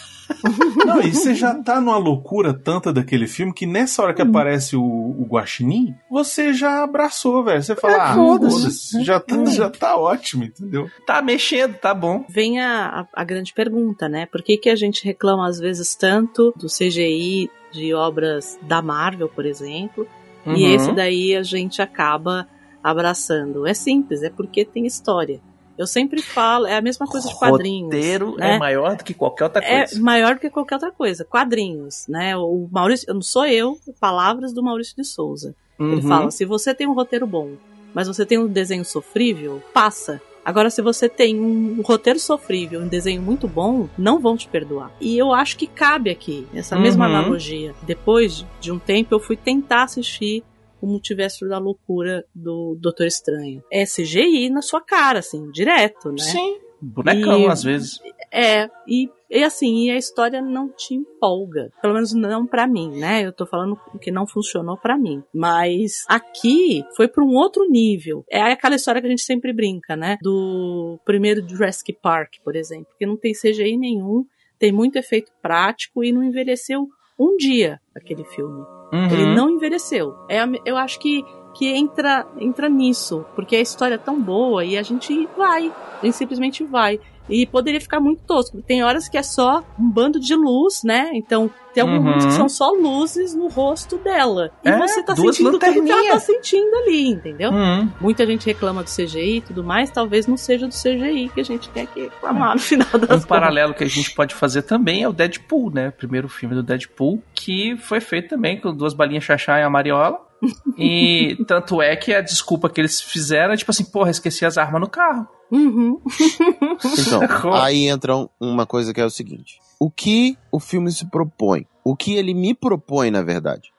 Não, e você já tá numa loucura tanta daquele filme que nessa hora que aparece o, o Guaxinim, você já abraçou, velho. Você fala, É, ah, foda-se. foda-se, já, tá, já tá ótimo, entendeu? Tá mexendo, tá bom. Vem a, a, a grande pergunta, né? Por que, que a gente reclama às vezes tanto do CGI de obras da Marvel, por exemplo, e Uhum. esse daí a gente acaba abraçando? É simples, é porque tem história. Eu sempre falo, é a mesma coisa de quadrinhos. roteiro né? é maior do que qualquer outra É coisa. maior do que qualquer outra coisa. Quadrinhos, né? O Maurício, não sou eu, palavras do Maurício de Souza. Ele Uhum. fala: se você tem um roteiro bom, mas você tem um desenho sofrível, passa. Agora, se você tem um roteiro sofrível, um desenho muito bom, não vão te perdoar. E eu acho que cabe aqui, essa mesma Uhum. analogia. Depois de um tempo, eu fui tentar assistir o Multiverso da Loucura do Doutor Estranho. É CGI na sua cara, assim, direto, né? Sim, bonecão E- às vezes. É, e, e assim, e a história não te empolga. Pelo menos não pra mim, né? Eu tô falando que não funcionou pra mim. Mas aqui foi pra um outro nível. É aquela história que a gente sempre brinca, né? Do primeiro Jurassic Park, por exemplo. Que não tem CGI nenhum, tem muito efeito prático e não envelheceu um dia aquele filme. Uhum. Ele não envelheceu. É, eu acho que, que entra, entra nisso, porque a história é tão boa e a gente vai, a gente simplesmente vai. E poderia ficar muito tosco. Tem horas que é só um bando de luz, né? Então, tem alguns Uhum. que são só luzes no rosto dela. E É, você tá sentindo tudo que ela tá lanterninhas. sentindo ali, entendeu? Uhum. Muita gente reclama do CGI e tudo mais, talvez não seja do CGI que a gente quer que reclamar no final das Um paralelo que a gente pode fazer também é o Deadpool, né? O primeiro filme do Deadpool, que foi feito também com duas balinhas chachá e a mariola. E tanto é que a desculpa que eles fizeram é tipo assim, porra, esqueci as armas no carro. Uhum. Então, aí entra um- uma coisa que é o seguinte: o que o filme se propõe? O que ele me propõe, na verdade?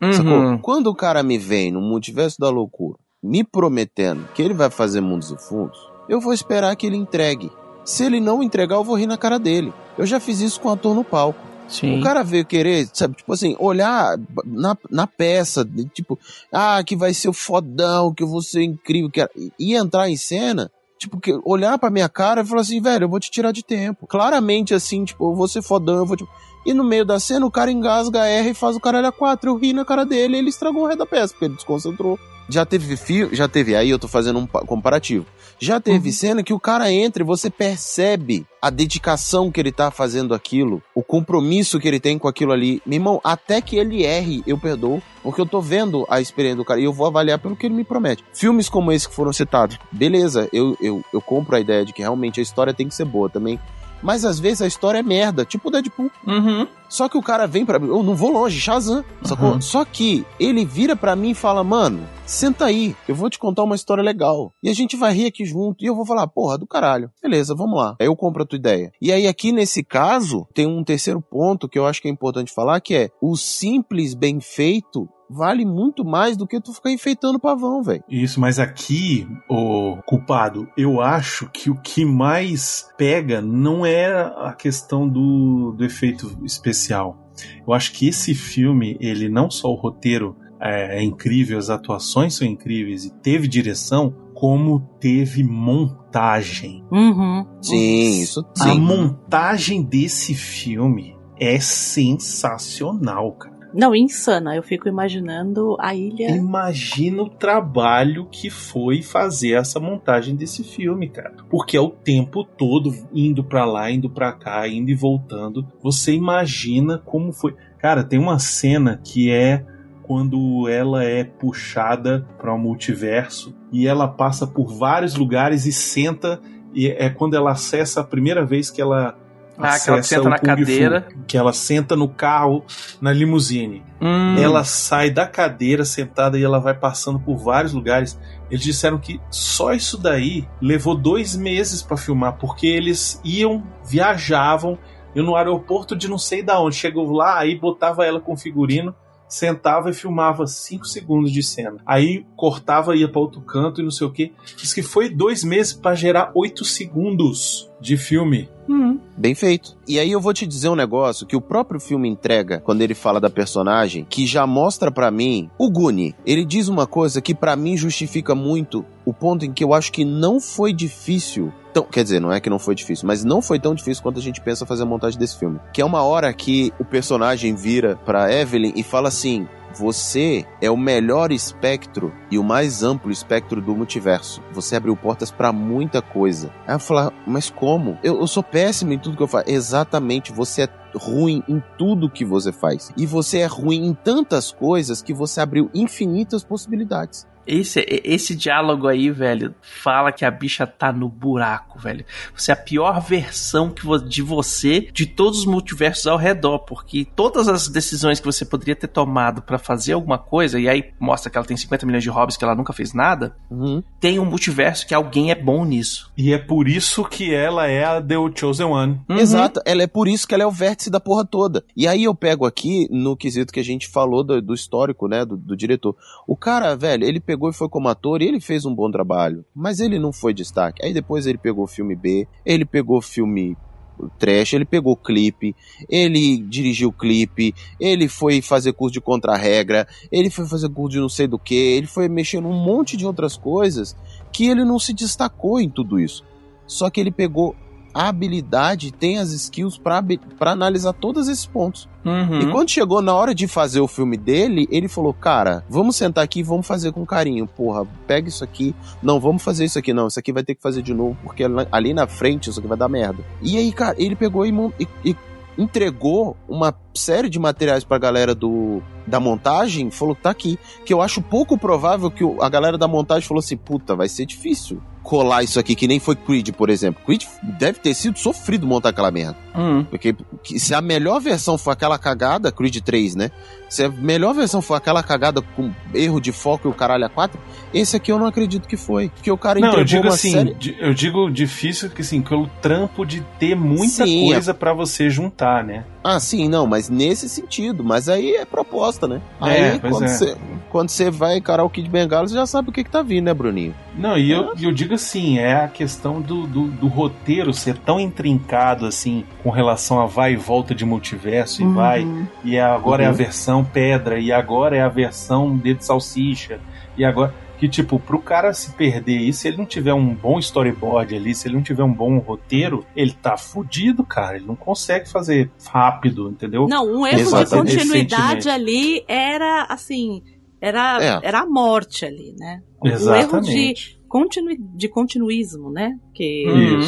Uhum. Quando o cara me vem no multiverso da loucura, me prometendo que ele vai fazer mundos e fundos, eu vou esperar que ele entregue. Se ele não entregar, eu vou rir na cara dele. Eu já fiz isso com o ator no palco. Sim. O cara veio querer, sabe, tipo assim, olhar na, na peça, tipo, ah, que vai ser o fodão, que eu vou ser incrível, que e entrar em cena, tipo, que olhar pra minha cara e falar assim, velho, eu vou te tirar de tempo. Claramente, assim, tipo, eu vou ser fodão, eu vou, tipo... E no meio da cena, o cara engasga, erra e faz o caralho a quatro. Eu ri na cara dele e ele estragou o resto da peça, porque ele desconcentrou. Já teve fio, já teve, aí eu tô fazendo um pa- comparativo. Já teve cena que o cara entra e você percebe a dedicação que ele tá fazendo aquilo, o compromisso que ele tem com aquilo ali. Meu irmão, até que ele erre, eu perdoo, porque eu tô vendo a experiência do cara e eu vou avaliar pelo que ele me promete. Filmes como esse que foram citados, beleza, eu, eu, eu compro a ideia de que realmente a história tem que ser boa também. Mas às vezes a história é merda, tipo o Deadpool. Uhum. Só que o cara vem pra mim, eu não vou longe, Shazam, sacou? Uhum. Só que ele vira pra mim e fala, mano, senta aí, eu vou te contar uma história legal. E a gente vai rir aqui junto, e eu vou falar, porra, do caralho. Beleza, vamos lá. Aí eu compro a tua ideia. E aí aqui nesse caso, tem um terceiro ponto que eu acho que é importante falar, que é o simples bem feito vale muito mais do que tu ficar enfeitando pavão, velho. Isso, mas aqui, o culpado, eu acho que o que mais pega não é a questão do, do efeito especial. Eu acho que esse filme, ele não só o roteiro é, é incrível, as atuações são incríveis e teve direção, como teve montagem. Uhum. Sim, isso A sim. montagem desse filme é sensacional, cara. Não, insana. Eu fico imaginando a ilha. Imagina o trabalho que foi fazer essa montagem desse filme, cara. Porque é o tempo todo indo pra lá, indo pra cá, indo e voltando. Você imagina como foi. Cara, tem uma cena que é quando ela é puxada para o multiverso e ela passa por vários lugares e senta e é quando ela acessa a primeira vez que ela Ah, que ela senta na Kung Fu, cadeira. que ela senta no carro na limusine. Hum. Ela sai da cadeira sentada e ela vai passando por vários lugares. Eles disseram que só isso daí levou dois meses pra filmar, porque eles iam, viajavam, iam no aeroporto de não sei da onde. Chegou lá, aí botava ela com figurino, sentava e filmava cinco segundos de cena. Aí cortava, ia pra outro canto e não sei o que. Diz que foi dois meses pra gerar oito segundos de filme. Hum. Bem feito. E aí eu vou te dizer um negócio que o próprio filme entrega quando ele fala da personagem, que já mostra pra mim o Guni. Ele diz uma coisa que pra mim justifica muito o ponto em que eu acho que não foi difícil. Tão, quer dizer, não é que não foi difícil, mas não foi tão difícil quanto a gente pensa fazer a montagem desse filme. Que é uma hora que o personagem vira pra Evelyn e fala assim: você é o melhor espectro e o mais amplo espectro do multiverso. Você abriu portas pra muita coisa. Aí eu falo, mas como? Eu, eu sou péssimo em tudo que eu faço. Exatamente, você é ruim em tudo que você faz. E você é ruim em tantas coisas que você abriu infinitas possibilidades. Esse, esse diálogo aí, velho, fala que a bicha tá no buraco, velho. Você é a pior versão que vo- de você de todos os multiversos ao redor, porque todas as decisões que você poderia ter tomado pra fazer alguma coisa, e aí mostra que ela tem 50 milhões de hobbies que ela nunca fez nada, Uhum. tem um multiverso que alguém é bom nisso. E é por isso que ela é a The Chosen One. Uhum. Exato, ela é por isso que ela é o vértice da porra toda. E aí eu pego aqui no quesito que a gente falou do, do histórico, né, do, do diretor. O cara, velho, ele pegou e foi como ator e ele fez um bom trabalho, mas ele não foi destaque. Aí depois ele pegou filme B, ele pegou filme trash, ele pegou clipe, ele dirigiu clipe, ele foi fazer curso de contra-regra, ele foi fazer curso de não sei do que, ele foi mexer num monte de outras coisas que ele não se destacou em tudo isso. Só que ele pegou a habilidade, tem as skills pra analisar todos esses pontos. Uhum. E quando chegou na hora de fazer o filme dele, ele falou: Cara, vamos sentar aqui e vamos fazer com carinho. Porra, pega isso aqui. Não, vamos fazer isso aqui. Não, isso aqui vai ter que fazer de novo, porque ali- na frente isso aqui vai dar merda. E aí, cara, ele pegou e, e- e entregou uma série de materiais pra galera do, da montagem. Falou que tá aqui. Que eu acho pouco provável que a galera da montagem falou assim: Puta, vai ser difícil colar isso aqui, que nem foi Creed, por exemplo. Creed deve ter sido sofrido montar aquela merda. Uhum. Porque que- se a melhor versão for aquela cagada, Creed 3, né? Se a melhor versão for aquela cagada com erro de foco e o caralho a 4, esse aqui eu não acredito que foi. Porque o cara Não, eu digo assim, série. eu digo difícil que assim, pelo trampo de ter muita Sim, coisa pra você juntar, né? Ah, sim, não, mas nesse sentido. Mas aí é proposta, né? É, aí pois quando é. você quando você vai encarar o Kid Bengala, você já sabe o que, que tá vindo, né, Bruninho? Não, e eu, eu digo assim, é a questão do, do, do roteiro ser tão intrincado assim, com relação a vai e volta de multiverso, e Uhum. vai, e agora é a Uhum. versão pedra, e agora é a versão dedo de salsicha, e agora. Que, tipo, pro cara se perder isso, se ele não tiver um bom storyboard ali, se ele não tiver um bom roteiro, ele tá fudido, cara. Ele não consegue fazer rápido, entendeu? Não, um erro de Exatamente. continuidade Recentemente. ali era assim, era, É. era a morte ali, né? Um erro de, Exatamente. continui, de continuismo, né? Que Uhum.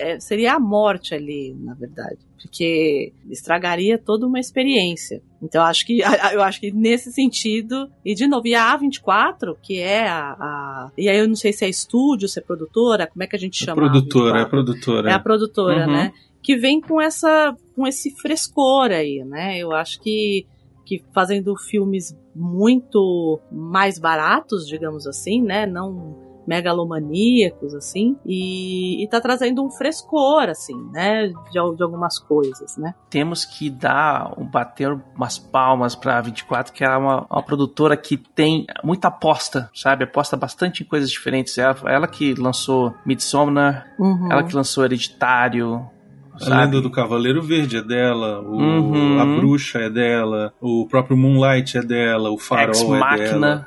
É, seria a morte ali, na verdade. Porque estragaria toda uma experiência. Então, eu acho que, eu acho que nesse sentido. E, de novo, e a A24, que é a, a- E aí eu não sei se é estúdio, se é produtora, como é que a gente É chama? a produtora, é A24? produtora. É a produtora, Uhum. né? Que vem com essa com esse frescor aí, né? Eu acho que que fazendo filmes muito mais baratos, digamos assim, né? Não megalomaníacos, assim, e, e tá trazendo um frescor, assim, né? De, de algumas coisas, né? Temos que dar, um- bater umas palmas pra 24, que é uma, uma produtora que tem muita aposta, sabe? Aposta bastante em coisas diferentes. Ela, ela que lançou Midsommar, Uhum. ela que lançou Hereditário, A sabe? lenda do Cavaleiro Verde é dela, o- Uhum. a bruxa é dela, o próprio Moonlight é dela, o farol Ex é dela.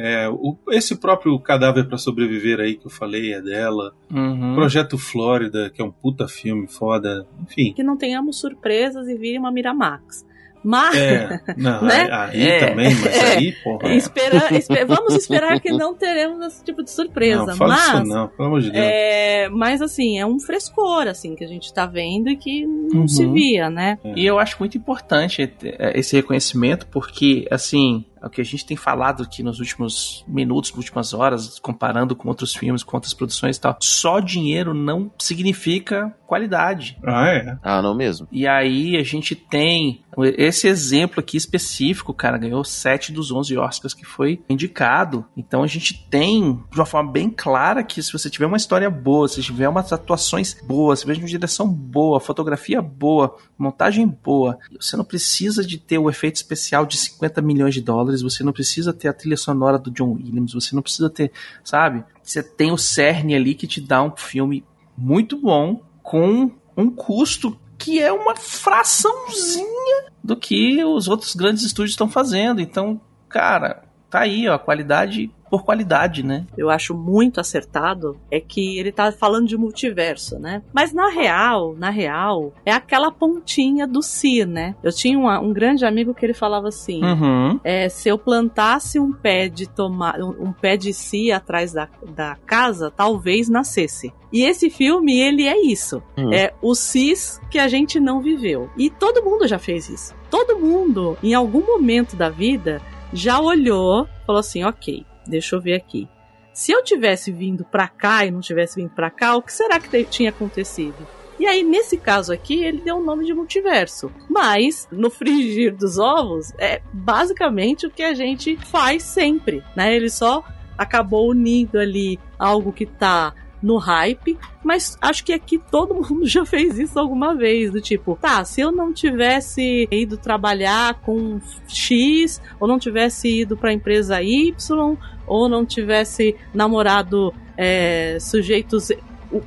É, o- esse próprio Cadáver pra Sobreviver aí que eu falei é dela. Uhum. Projeto Flórida, que é um puta filme foda. Enfim. Que não tenhamos surpresas e vire uma Miramax. Mas É, não, Né? aí É. também, mas É. aí, porra. espera, espe- vamos esperar que não teremos esse tipo de surpresa. não, fala mas isso não, pelo amor de Deus. É, mas assim, é um frescor assim que a gente tá vendo e que não Uhum. se via, né? E eu acho muito importante eh, esse reconhecimento, porque, assim, é o que a gente tem falado aqui nos últimos minutos, nas últimas horas, comparando com outros filmes, com outras produções e tal, só dinheiro não significa qualidade. Ah, é. Ah, não mesmo? E aí a gente tem esse exemplo aqui específico, cara, ganhou 7 dos 11 Oscars que foi indicado. Então a gente tem, de uma forma bem clara, que se você tiver uma história boa, se tiver umas atuações boas, se tiver uma direção boa, fotografia boa, montagem boa, você não precisa de ter o efeito especial de 50 milhões de dólares, você não precisa ter a trilha sonora do John Williams, você não precisa ter, sabe? Você tem o cerne ali que te dá um filme muito bom com um custo que é uma fraçãozinha do que os outros grandes estúdios estão fazendo. Então, cara, tá aí, ó, qualidade por qualidade, né? Eu acho muito acertado é que ele tá falando de multiverso, né? Mas na real, na real, é aquela pontinha do si, né? Eu tinha uma- um grande amigo que ele falava assim: Uhum. é, se eu plantasse um pé de tomar um, um pé de si atrás da, da casa, talvez nascesse. E esse filme, ele é isso. Hum. É o cis que a gente não viveu. E todo mundo já fez isso. Todo mundo, em algum momento da vida, já olhou, falou assim: ok, deixa eu ver aqui. Se eu tivesse vindo pra cá e não tivesse vindo pra cá, o que será que tinha acontecido? E aí, nesse caso aqui, ele deu o nome de multiverso. Mas, no frigir dos ovos, é basicamente o que a gente faz sempre, né? Ele só acabou unindo ali algo que tá no hype, mas acho que aqui todo mundo já fez isso alguma vez, do tipo, tá, se eu não tivesse ido trabalhar com X, ou não tivesse ido pra empresa Y, ou não tivesse namorado é, sujeitos.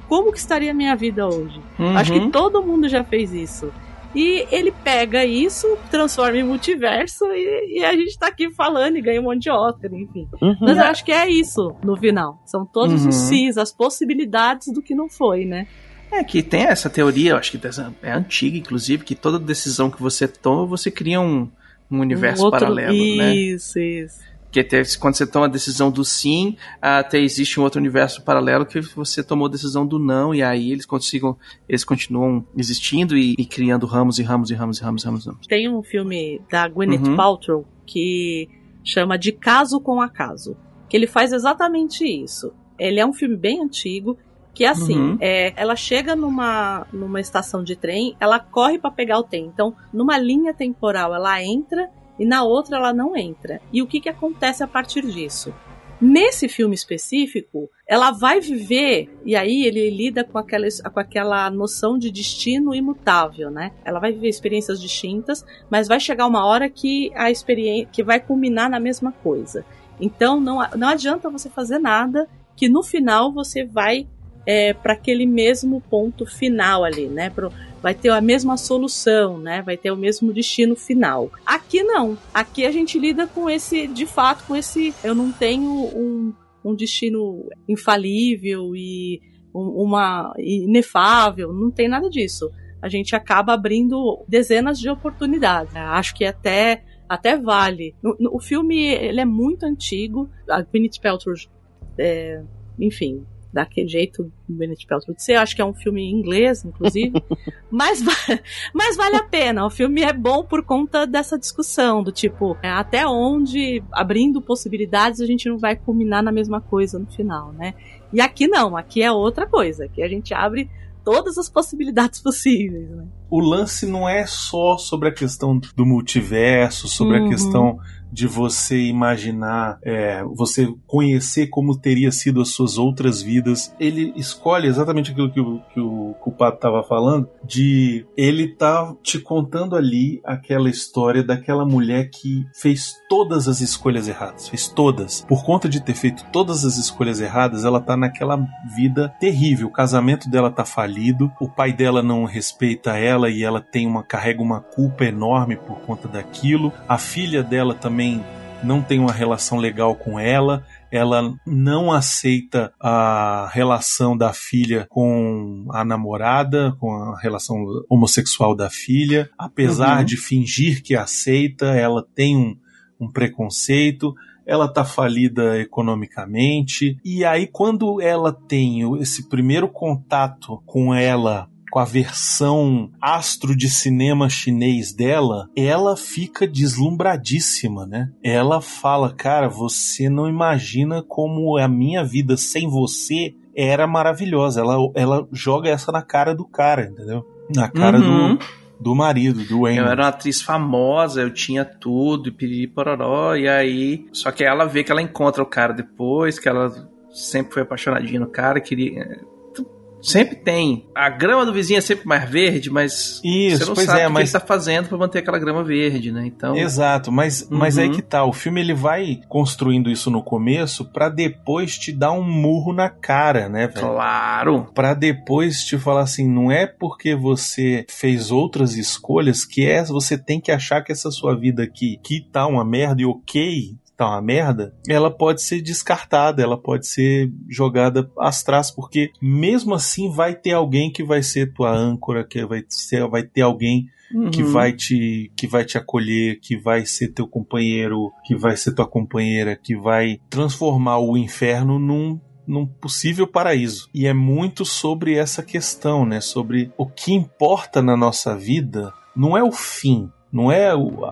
Como que estaria a minha vida hoje? Acho que Uhum. todo mundo já fez isso. E ele pega isso, transforma em multiverso e, e a gente tá aqui falando e ganha um monte de Oscar, enfim. Uhum. Mas eu acho que é isso no final. São todos Uhum. os cis, as possibilidades do que não foi, né? É que tem essa teoria, eu acho que é antiga, inclusive, que toda decisão que você toma, você cria um, um universo Um outro- paralelo, né? Isso, isso. Porque te- quando você toma a decisão do sim, até existe um outro universo paralelo que você tomou a decisão do não, e aí eles consigam, eles continuam existindo e, e criando ramos e ramos e ramos e ramos e ramos. ramos. Tem um filme da Gwyneth Uhum. Paltrow que chama De Caso com Acaso, que ele faz exatamente isso. Ele é um filme bem antigo, que é assim, Uhum. é, ela chega numa, numa estação de trem, ela corre para pegar o trem. Então, numa linha temporal, ela entra e na outra ela não entra. E o que, que acontece a partir disso? Nesse filme específico, ela vai viver, e aí ele lida com aquela, com aquela noção de destino imutável, né? Ela vai viver experiências distintas, mas vai chegar uma hora que a experiência que vai culminar na mesma coisa. Então não, não adianta você fazer nada que no final você vai é, para aquele mesmo ponto final ali, né? Pro, vai ter a mesma solução, né? Vai ter o mesmo destino final. Aqui não. Aqui a gente lida com esse, de fato, com esse. Eu não tenho um, um destino infalível e um, uma inefável. Não tem nada disso. A gente acaba abrindo dezenas de oportunidades. Acho que até até vale. O, o filme ele é muito antigo. A Gwyneth Paltrow, é, enfim, daquele jeito do Paltrow de ser. Acho que é um filme em inglês, inclusive. mas, mas vale a pena. O filme é bom por conta dessa discussão, do tipo, é, até onde, abrindo possibilidades, a gente não vai culminar na mesma coisa no final, né? E aqui não, aqui é outra coisa. Aqui a gente abre todas as possibilidades possíveis, né? O lance não é só sobre a questão do multiverso, sobre uhum. a questão de você imaginar, é, você conhecer como teria sido as suas outras vidas. Ele escolhe exatamente aquilo que o, que o culpado estava falando, de ele tá te contando ali aquela história daquela mulher que fez todas as escolhas erradas, fez todas. Por conta de ter feito todas as escolhas erradas, ela tá naquela vida terrível. O casamento dela tá falido, o pai dela não respeita ela e ela tem uma carrega uma culpa enorme por conta daquilo. A filha dela também também não tem uma relação legal com ela, ela não aceita a relação da filha com a namorada, com a relação homossexual da filha, apesar uhum. de fingir que aceita, ela tem um, um preconceito ela tá falida economicamente. E aí, quando ela tem esse primeiro contato com ela com a versão astro de cinema chinês dela, ela fica deslumbradíssima, né? Ela fala, cara, você não imagina como a minha vida sem você era maravilhosa. Ela, ela joga essa na cara do cara, entendeu? Na cara uhum. do, do marido, do Wayne. Eu era uma atriz famosa, eu tinha tudo, e piriri pororó, e aí... Só que ela vê que ela encontra o cara depois, que ela sempre foi apaixonadinha no cara, queria Sempre tem. A grama do vizinho é sempre mais verde, mas Isso, você não pois sabe é, o que mas... ele tá fazendo para manter aquela grama verde, né? Então. Exato, mas, uhum. mas aí que tá. O filme ele vai construindo isso no começo para depois te dar um murro na cara, né, velho? Claro. Para depois te falar assim, não é porque você fez outras escolhas que é você tem que achar que essa sua vida aqui que tá uma merda e ok, tá uma merda, ela pode ser descartada, ela pode ser jogada às trás, porque mesmo assim vai ter alguém que vai ser tua âncora, que vai, ser, vai ter alguém Uhum. que vai te que vai te acolher, que vai ser teu companheiro, que vai ser tua companheira, que vai transformar o inferno num num possível paraíso. E é muito sobre essa questão, né? Sobre o que importa na nossa vida não é o fim, não é o,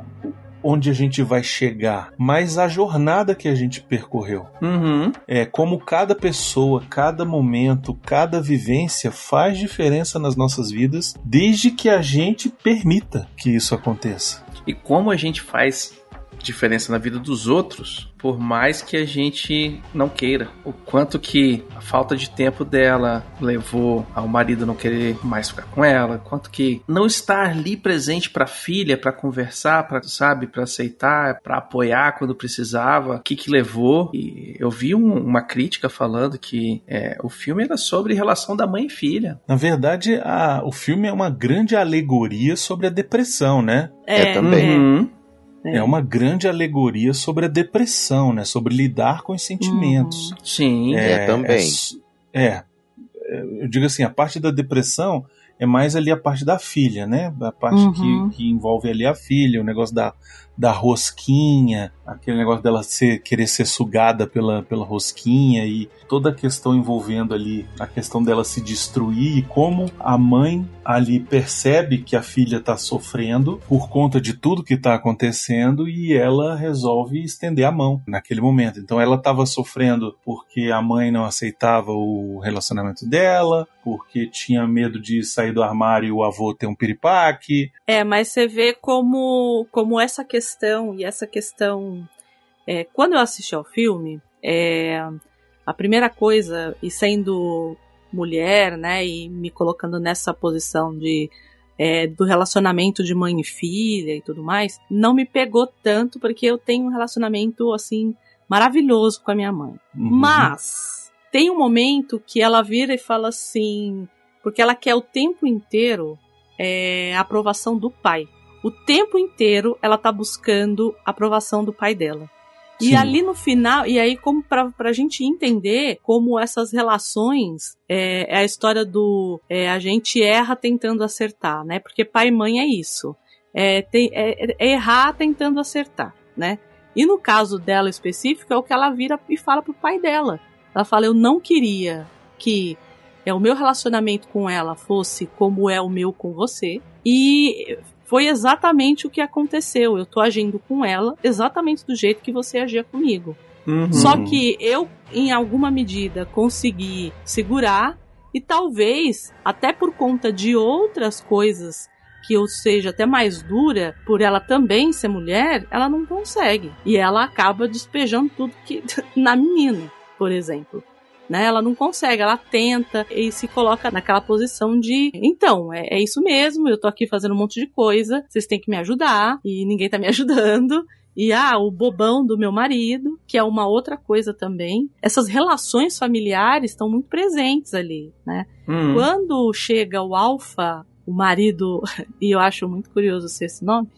onde a gente vai chegar, mas a jornada que a gente percorreu. Uhum. É como cada pessoa, cada momento, cada vivência faz diferença nas nossas vidas, desde que a gente permita que isso aconteça. E como a gente faz diferença na vida dos outros, por mais que a gente não queira. O quanto que a falta de tempo dela levou ao marido não querer mais ficar com ela, quanto que não estar ali presente para a filha, para conversar, para sabe, para aceitar, para apoiar quando precisava, o que que levou. E eu vi um, uma crítica falando que é, o filme era sobre relação da mãe e filha. Na verdade, a, o filme é uma grande alegoria sobre a depressão, né? É, é também. Uhum. É. é. uma grande alegoria sobre a depressão, né? Sobre lidar com os sentimentos. Uhum. Sim, é, é também. É, é, eu digo assim, a parte da depressão é mais ali a parte da filha, né? A parte uhum. que, que envolve ali a filha, o negócio da, da rosquinha, aquele negócio dela ser, querer ser sugada pela, pela rosquinha e toda a questão envolvendo ali a questão dela se destruir e como a mãe ali percebe que a filha está sofrendo por conta de tudo que está acontecendo e ela resolve estender a mão naquele momento. Então ela estava sofrendo porque a mãe não aceitava o relacionamento dela, porque tinha medo de sair do armário e o avô ter um piripaque. É, mas você vê como, como essa questão e essa questão. É, quando eu assisti ao filme, é, a primeira coisa, e sendo mulher, né, e me colocando nessa posição de é, do relacionamento de mãe e filha e tudo mais, não me pegou tanto porque eu tenho um relacionamento assim maravilhoso com a minha mãe. Uhum. Mas tem um momento que ela vira e fala assim, porque ela quer o tempo inteiro é, a aprovação do pai. O tempo inteiro ela tá buscando a aprovação do pai dela. Sim. E ali no final, e aí como pra, pra gente entender como essas relações é, é a história do é, a gente erra tentando acertar, né? Porque pai e mãe é isso. É, tem- é- é errar tentando acertar, né? E no caso dela específico, é o que ela vira e fala pro pai dela. Ela fala, eu não queria que é, o meu relacionamento com ela fosse como é o meu com você. E foi exatamente o que aconteceu. Eu tô agindo com ela exatamente do jeito que você agia comigo. Uhum. Só que eu, em alguma medida, consegui segurar e talvez, até por conta de outras coisas que eu seja até mais dura, por ela também ser mulher, ela não consegue. E ela acaba despejando tudo que na menina, por exemplo. Né? Ela não consegue, ela tenta e se coloca naquela posição de então, é, é isso mesmo, eu tô aqui fazendo um monte de coisa, vocês têm que me ajudar, e ninguém tá me ajudando. E ah, o bobão do meu marido, que é uma outra coisa também. Essas relações familiares estão muito presentes ali, né? Uhum. Quando chega o Alfa, o marido, e eu acho muito curioso ser esse nome,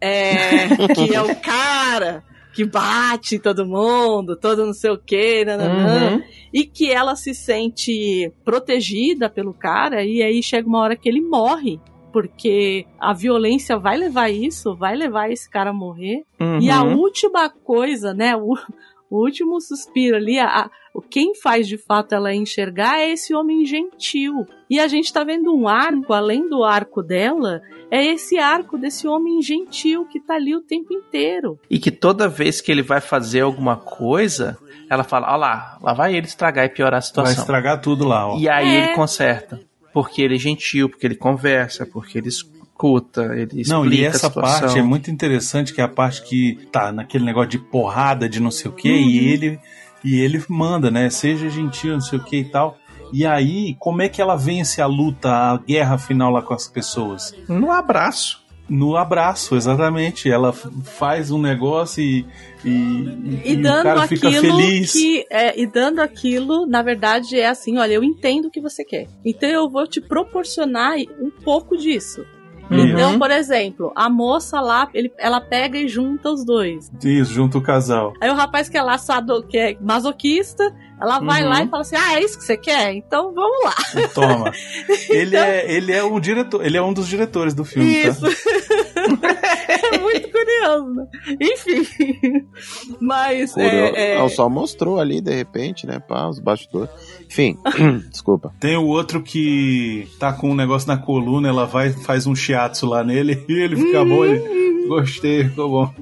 é, que é o cara que bate todo mundo, todo não sei o que, nananã, Uhum. E que ela se sente protegida pelo cara, e aí chega uma hora que ele morre. Porque a violência vai levar isso, vai levar esse cara a morrer. E a Uhum. última coisa, né? O, o último suspiro ali, a, quem faz de fato ela enxergar é esse homem gentil. E a gente tá vendo um arco, além do arco dela, é esse arco desse homem gentil que tá ali o tempo inteiro. E que toda vez que ele vai fazer alguma coisa, ela fala: Ó lá, lá vai ele estragar e piorar a Vai situação. estragar tudo lá, ó. E aí É. ele conserta. Porque ele é gentil, porque ele conversa, porque ele escuta, ele explica Não, e essa parte é muito interessante, que é a parte que tá naquele negócio de porrada, de não sei o que, Uhum. e ele e ele manda, né? Seja gentil, não sei o que e tal. E aí, como é que ela vence a luta, a guerra final lá com as pessoas? No abraço. No abraço, exatamente. Ela faz um negócio e, e, E, e o dando cara fica aquilo feliz. que. É, e dando aquilo, na verdade, é assim: olha, eu entendo o que você quer. Então eu vou te proporcionar um pouco disso. Uhum. Então, por exemplo, a moça lá, ele- ela pega e junta os dois. Isso, junto o casal. Aí o rapaz que é lá, sado, que é masoquista, ela vai Uhum. lá e fala assim: Ah, é isso que você quer? Então vamos lá. Toma. Ele é, ele é o diretor, ele é um dos diretores do filme, Isso. tá? é muito curioso. né? Enfim. Mas. Curio- É, é, só mostrou ali, de repente, né? Pá, os bastidores. Enfim, desculpa. Tem o outro que tá com um negócio na coluna, ela vai faz um shiatsu lá nele e ele fica bom. Ele, gostei, ficou bom.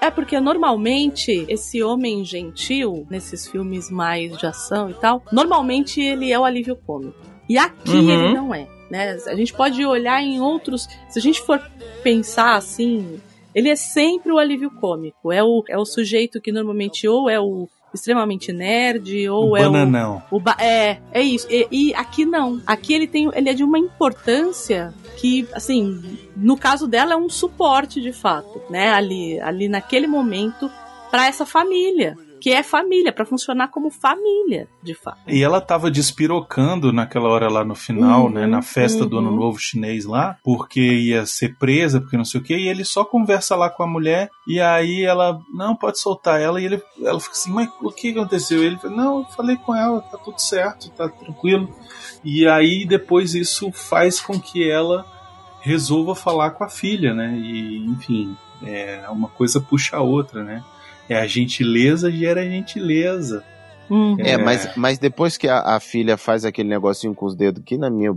É porque normalmente esse homem gentil, nesses filmes mais de ação e tal, normalmente ele é o alívio cômico. E aqui Uhum. ele não é. Né? A gente pode olhar em outros. Se a gente for pensar assim, ele é sempre o alívio cômico. É o, é o sujeito que normalmente ou é o extremamente nerd, ou o é o. bananão. O ba- é, é isso. E, e aqui não. Aqui ele tem, ele é de uma importância que, assim, no caso dela é um suporte de fato, né? Ali, ali naquele momento para essa família, que é família, para funcionar como família, de fato. E ela tava despirocando naquela hora lá no final, Uhum, né? Na festa do uhum. Ano Novo chinês lá, porque ia ser presa, porque não sei o que, e ele só conversa lá com a mulher, e aí ela, não, pode soltar ela, e ele, ela fica assim, mas o que aconteceu? Ele fala, não, eu falei com ela, tá tudo certo, tá tranquilo. E aí depois isso faz com que ela resolva falar com a filha, né? E, enfim, é, uma coisa puxa a outra, né? É a gentileza gera gentileza. Uhum. É, mas, mas depois que a, a filha faz aquele negocinho com os dedos, que na minha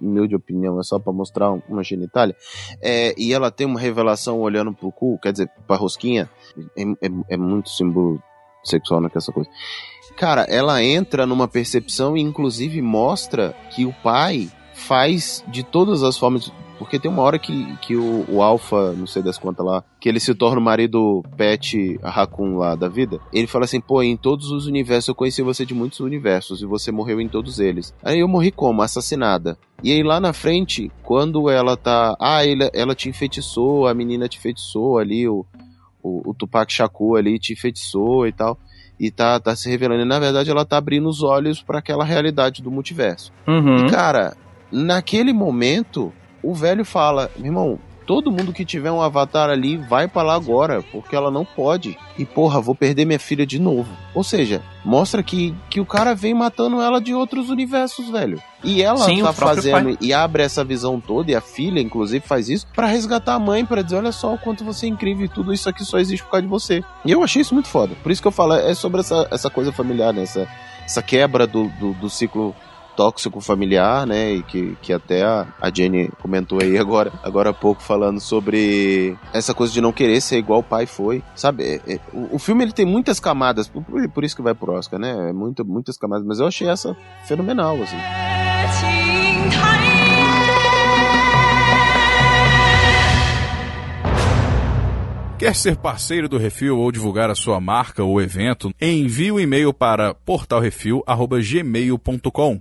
humilde opinião é só pra mostrar um- uma genitália, é, e ela tem uma revelação olhando pro cu, quer dizer, pra rosquinha, é, é- é muito símbolo sexual naquela coisa. Cara, ela entra numa percepção e inclusive mostra que o pai faz de todas as formas. Porque tem uma hora que, que o, o Alpha, não sei das contas lá, que ele se torna o marido pet Raccoon lá da vida. Ele fala assim, pô, em todos os universos eu conheci você de muitos universos e você morreu em todos eles. Aí eu morri como? Assassinada. E aí lá na frente, quando ela tá. Ah, ele, ela te enfeitiçou, a menina te enfeitiçou ali, o, o, o Tupac Shakur ali te enfeitiçou e tal. E tá, tá se revelando. E na verdade ela tá abrindo os olhos para aquela realidade do multiverso. Uhum. E cara, naquele momento, o velho fala: meu irmão, todo mundo que tiver um avatar ali vai para lá agora, porque ela não pode. E porra, vou perder minha filha de novo. Ou seja, mostra que, que o cara vem matando ela de outros universos, velho. E ela Sim, tá fazendo e abre essa visão toda, e a filha, inclusive, faz isso para resgatar a mãe, para dizer: olha só o quanto você é incrível e tudo isso aqui só existe por causa de você. E eu achei isso muito foda. Por isso que eu falo, é sobre essa, essa coisa familiar, né? Essa, essa quebra do, do, do ciclo tóxico familiar, né? E que, que até a, a Jenny comentou aí agora, agora há pouco falando sobre essa coisa de não querer ser igual o pai foi. Sabe? É- é- o, o filme ele tem muitas camadas, por, por isso que vai pro Oscar, né? É Muita, muitas camadas, mas eu achei essa fenomenal, assim. Quer ser parceiro do Refil ou divulgar a sua marca ou evento? Envie um e-mail para portalrefil@gmail.com.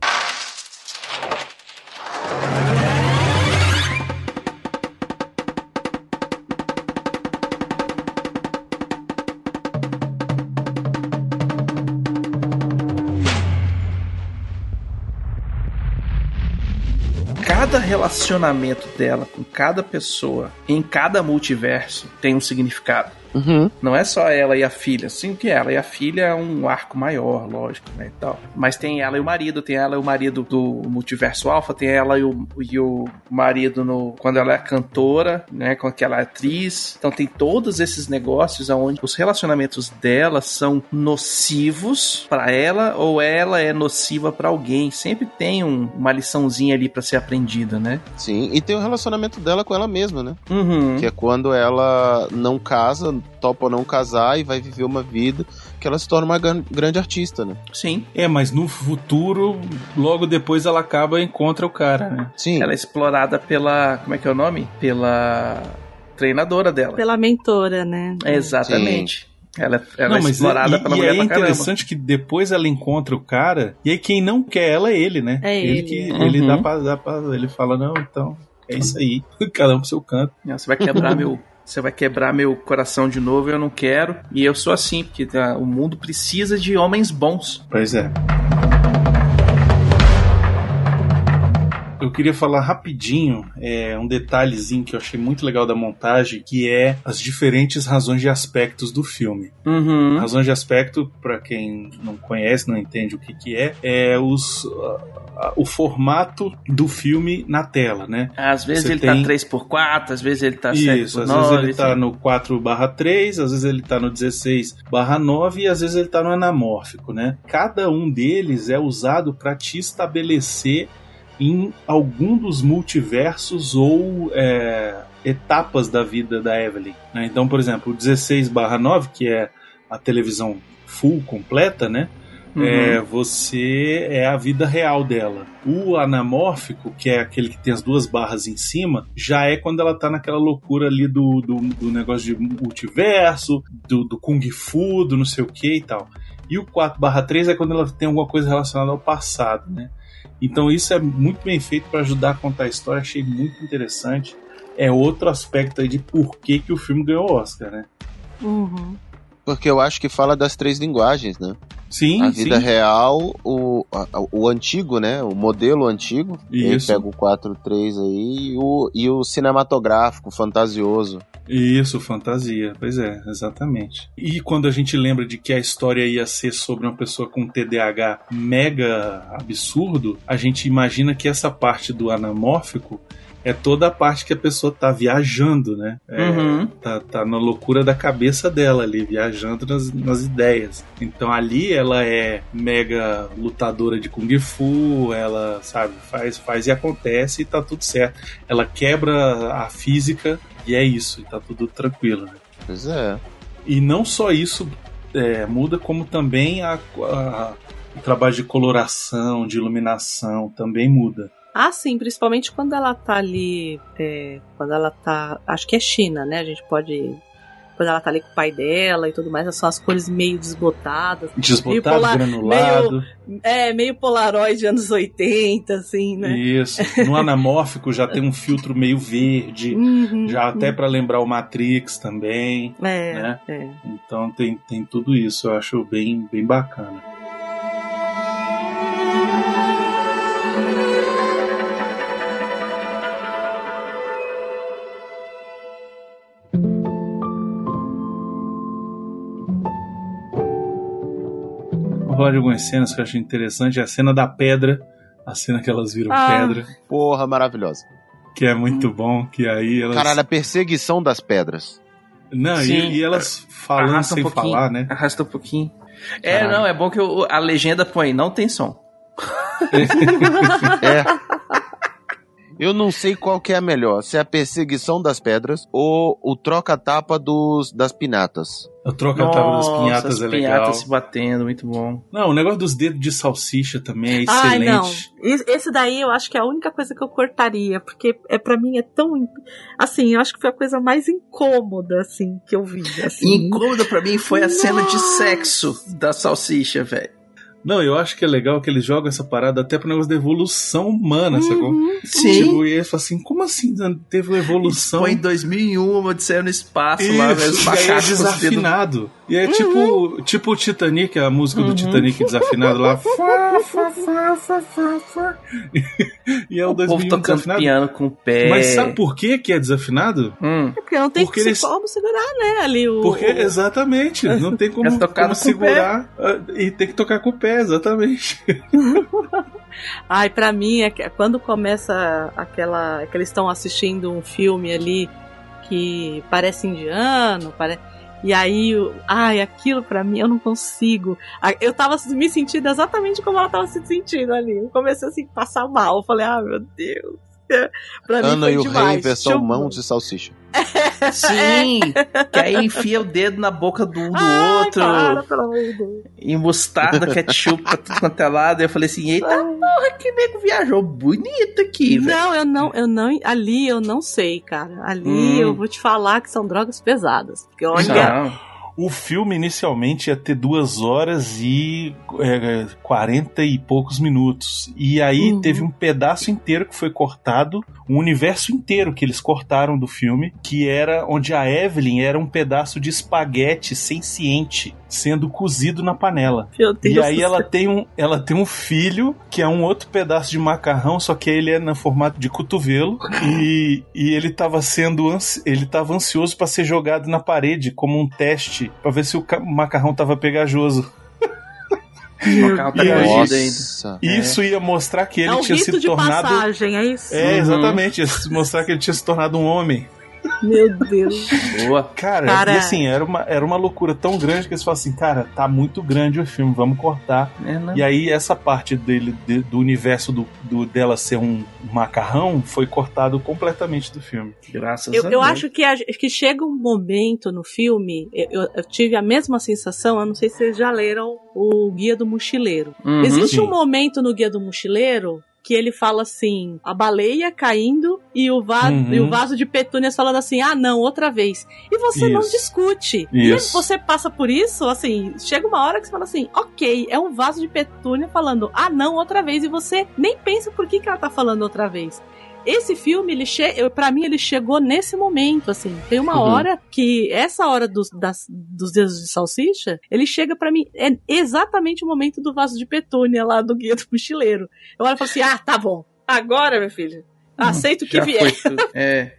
relacionamento dela com cada pessoa em cada multiverso tem um significado. Uhum. Não é só ela e a filha, sim que ela e a filha é um arco maior, lógico, né, e tal. Mas tem ela e o marido, tem ela e o marido do multiverso alfa, tem ela e o, e o marido no quando ela é cantora, né, com aquela atriz. Então tem todos esses negócios onde os relacionamentos dela são nocivos pra ela ou ela é nociva pra alguém. Sempre tem um- uma liçãozinha ali pra ser aprendida, né? Sim, e tem o relacionamento dela com ela mesma, né? Uhum. Que é quando ela não casa, topa não casar e vai viver uma vida que ela se torna uma gran- grande artista, né? Sim. É, mas no futuro, logo depois ela acaba e encontra o cara, né? Sim. Ela é explorada pela. Como é que é o nome? Pela treinadora dela. Pela mentora, né? Exatamente. Ela, ela é mas explorada e, pela e mulher aí é pra caramba. interessante que depois ela encontra o cara, e aí quem não quer ela é ele, né? É ele. que Uhum. ele dá pra, dá pra. Ele fala, não, então, é isso aí. Cada um pro seu canto. Não, Você vai quebrar meu. Você vai quebrar meu coração de novo, eu não quero. E eu sou assim, porque tá, o mundo precisa de homens bons. Pois é. Eu queria falar rapidinho é, um detalhezinho que eu achei muito legal da montagem, que é as diferentes razões de aspectos do filme. Uhum. Razões de aspecto, para quem não conhece, não entende o que, que é, é os, o formato do filme na tela, né? Às vezes Você ele tem- tá 3x4, às vezes ele tá Isso, 7x9. às vezes ele tá assim. no 4/3, às vezes ele tá no 16/9 e às vezes ele tá no anamórfico, né? Cada um deles é usado para te estabelecer em algum dos multiversos ou é, etapas da vida da Evelyn. né? Então, por exemplo, o 16/9, que é a televisão full completa, né? Uhum. É, você é a vida real dela. O anamórfico, que é aquele que tem as duas barras em cima, já é quando ela tá naquela loucura ali do, do, do negócio de multiverso, do, do Kung Fu, do não sei o que e tal. E o 4/3 é quando ela tem alguma coisa relacionada ao passado, né? Então isso é muito bem feito para ajudar a contar a história, achei muito interessante. É outro aspecto aí de por que, que o filme ganhou o Oscar, né? Uhum. Porque eu acho que fala das três linguagens, né? Sim, a vida sim. real, o, o antigo, né? O modelo antigo. Ele Isso. pega o 4.3 aí e o, e o cinematográfico, fantasioso. Isso, fantasia. Pois é, exatamente. E quando a gente lembra de que a história ia ser sobre uma pessoa com TDAH mega absurdo, a gente imagina que essa parte do anamórfico é toda a parte que a pessoa tá viajando, né? É, Uhum. tá, tá na loucura da cabeça dela ali, viajando nas, nas ideias. Então ali ela é mega lutadora de Kung Fu, ela, sabe, faz, faz e acontece e tá tudo certo. Ela quebra a física e é isso, e tá tudo tranquilo, né? Pois é. E não só isso é, muda, como também a, a- o trabalho de coloração, de iluminação também muda. Ah, sim, principalmente quando ela tá ali. é, quando ela tá. Acho que é China, né? A gente pode. Quando ela tá ali com o pai dela e tudo mais, são as cores meio desbotadas. Desbotado, polar- granulado. É, meio Polaroid anos 80, assim, né? Isso. No anamórfico já tem um filtro meio verde. Uhum, Já até pra lembrar o Matrix também. É, né? é. Então tem, tem tudo isso. Eu acho bem, bem bacana. Falar de algumas cenas que eu achei interessante. A cena da pedra. A cena que elas viram Ah. pedra. Porra, maravilhosa. Que é muito bom. Que aí elas. Caralho, a perseguição das pedras. Não, Sim. e, e elas falando Arrasta um sem pouquinho. falar, né? Arrasta um pouquinho. É, Caralho. não, é bom que o- a legenda põe, não tem som. É. Eu não sei qual que é a melhor, se é a perseguição das pedras ou o troca-tapa dos das pinatas. A troca tava das Nossa, pinhatas as é legal. pinhatas se batendo, muito bom. Não, o negócio dos dedos de salsicha também é Ai, não. excelente. Esse esse daí eu acho que é a única coisa que eu cortaria, porque é para mim é tão assim, eu acho que foi a coisa mais incômoda assim que eu vi, assim. Incômoda pra mim foi a cena de sexo da salsicha, velho. Não, eu acho que é legal que eles jogam essa parada até pro negócio da evolução humana, sacou? Uhum. Sim. Tipo, e eles falam assim, como assim teve uma evolução? Foi em 2001, uma Odisseia no espaço lá, velho. Os Isso, e aí é macacos desafinado. E Uhum. é tipo, tipo o Titanic, a música do Titanic desafinado lá. Fá, fá, fá, fá, fá, fá. e é o O povo 2001 tocando desafinado. piano com o pé. Mas sabe por que que é desafinado? Hum. É porque não tem Porque que eles- como segurar, né, ali o Porque, exatamente, não tem como, É como segurar ah, e tem que tocar com o pé, exatamente. Ai, pra mim, é que- quando começa aquela. que eles estão assistindo um filme ali que parece indiano, parece. E aí, o- ai, aquilo pra mim eu não consigo. Eu tava me sentindo exatamente como ela tava se sentindo ali. Eu comecei assim, a passar mal. Eu falei, ah, meu Deus. Pra mim Ana foi e o demais. Rei, versão Chamou. mão de salsicha. Sim, que aí enfia o dedo na boca do, do Ai, outro. Para. E mostarda, ketchup pra tudo quanto é lado. Eu falei assim, eita porra, que nego viajou bonito aqui, velho. Não, eu não, eu não. Ali eu não sei, cara. Ali Hum. eu vou te falar que são drogas pesadas. Porque olha. Não. O filme inicialmente ia ter duas horas e é, 40 e poucos minutos. E aí Uhum. teve um pedaço inteiro que foi cortado, um universo inteiro que eles cortaram do filme, que era onde a Evelyn era um pedaço de espaguete senciente sendo cozido na panela. Meu Deus E aí do ela céu. tem, um, ela tem um filho que é um outro pedaço de macarrão, só que ele é no formato de cotovelo e, e ele estava sendo ele tava ansioso para ser jogado na parede como um teste para ver se o ca- macarrão tava pegajoso. Tá E aí-. E Isso ia mostrar que ele é um tinha rito se de tornado passagem, é isso? É, Uhum. exatamente, ia mostrar que ele tinha se tornado um homem. Meu Deus. Boa. Cara, Cara- e assim, era uma, era uma loucura tão grande que eles falaram assim, cara, tá muito grande o filme, vamos cortar. É, não. E aí essa parte dele, de- do universo do, do- dela ser um macarrão foi cortado completamente do filme. Graças Eu, a eu Deus. acho que, a- que chega um momento no filme, eu, eu- eu tive a mesma sensação, eu não sei se vocês já leram o Guia do Mochileiro. Uhum. Existe Sim. um momento no Guia do Mochileiro que ele fala assim, a baleia caindo e o, va Uhum. e o vaso de petúnias falando assim, ah não, outra vez. E você não Isso. discute. Isso. E você passa por isso, assim, chega uma hora que você fala assim, ok, é um vaso de petúnia falando, ah não, outra vez. E você nem pensa por que, que ela tá falando outra vez. Esse filme, ele che... eu- pra mim, ele chegou nesse momento, assim. Tem uma Uhum. hora que, essa hora dos, das, dos dedos de salsicha, ele chega pra mim, é exatamente o momento do vaso de petúnia lá do Guia do Mochileiro. Eu olho e falo assim, ah, tá bom. Agora, meu filho, aceito o que vier. É.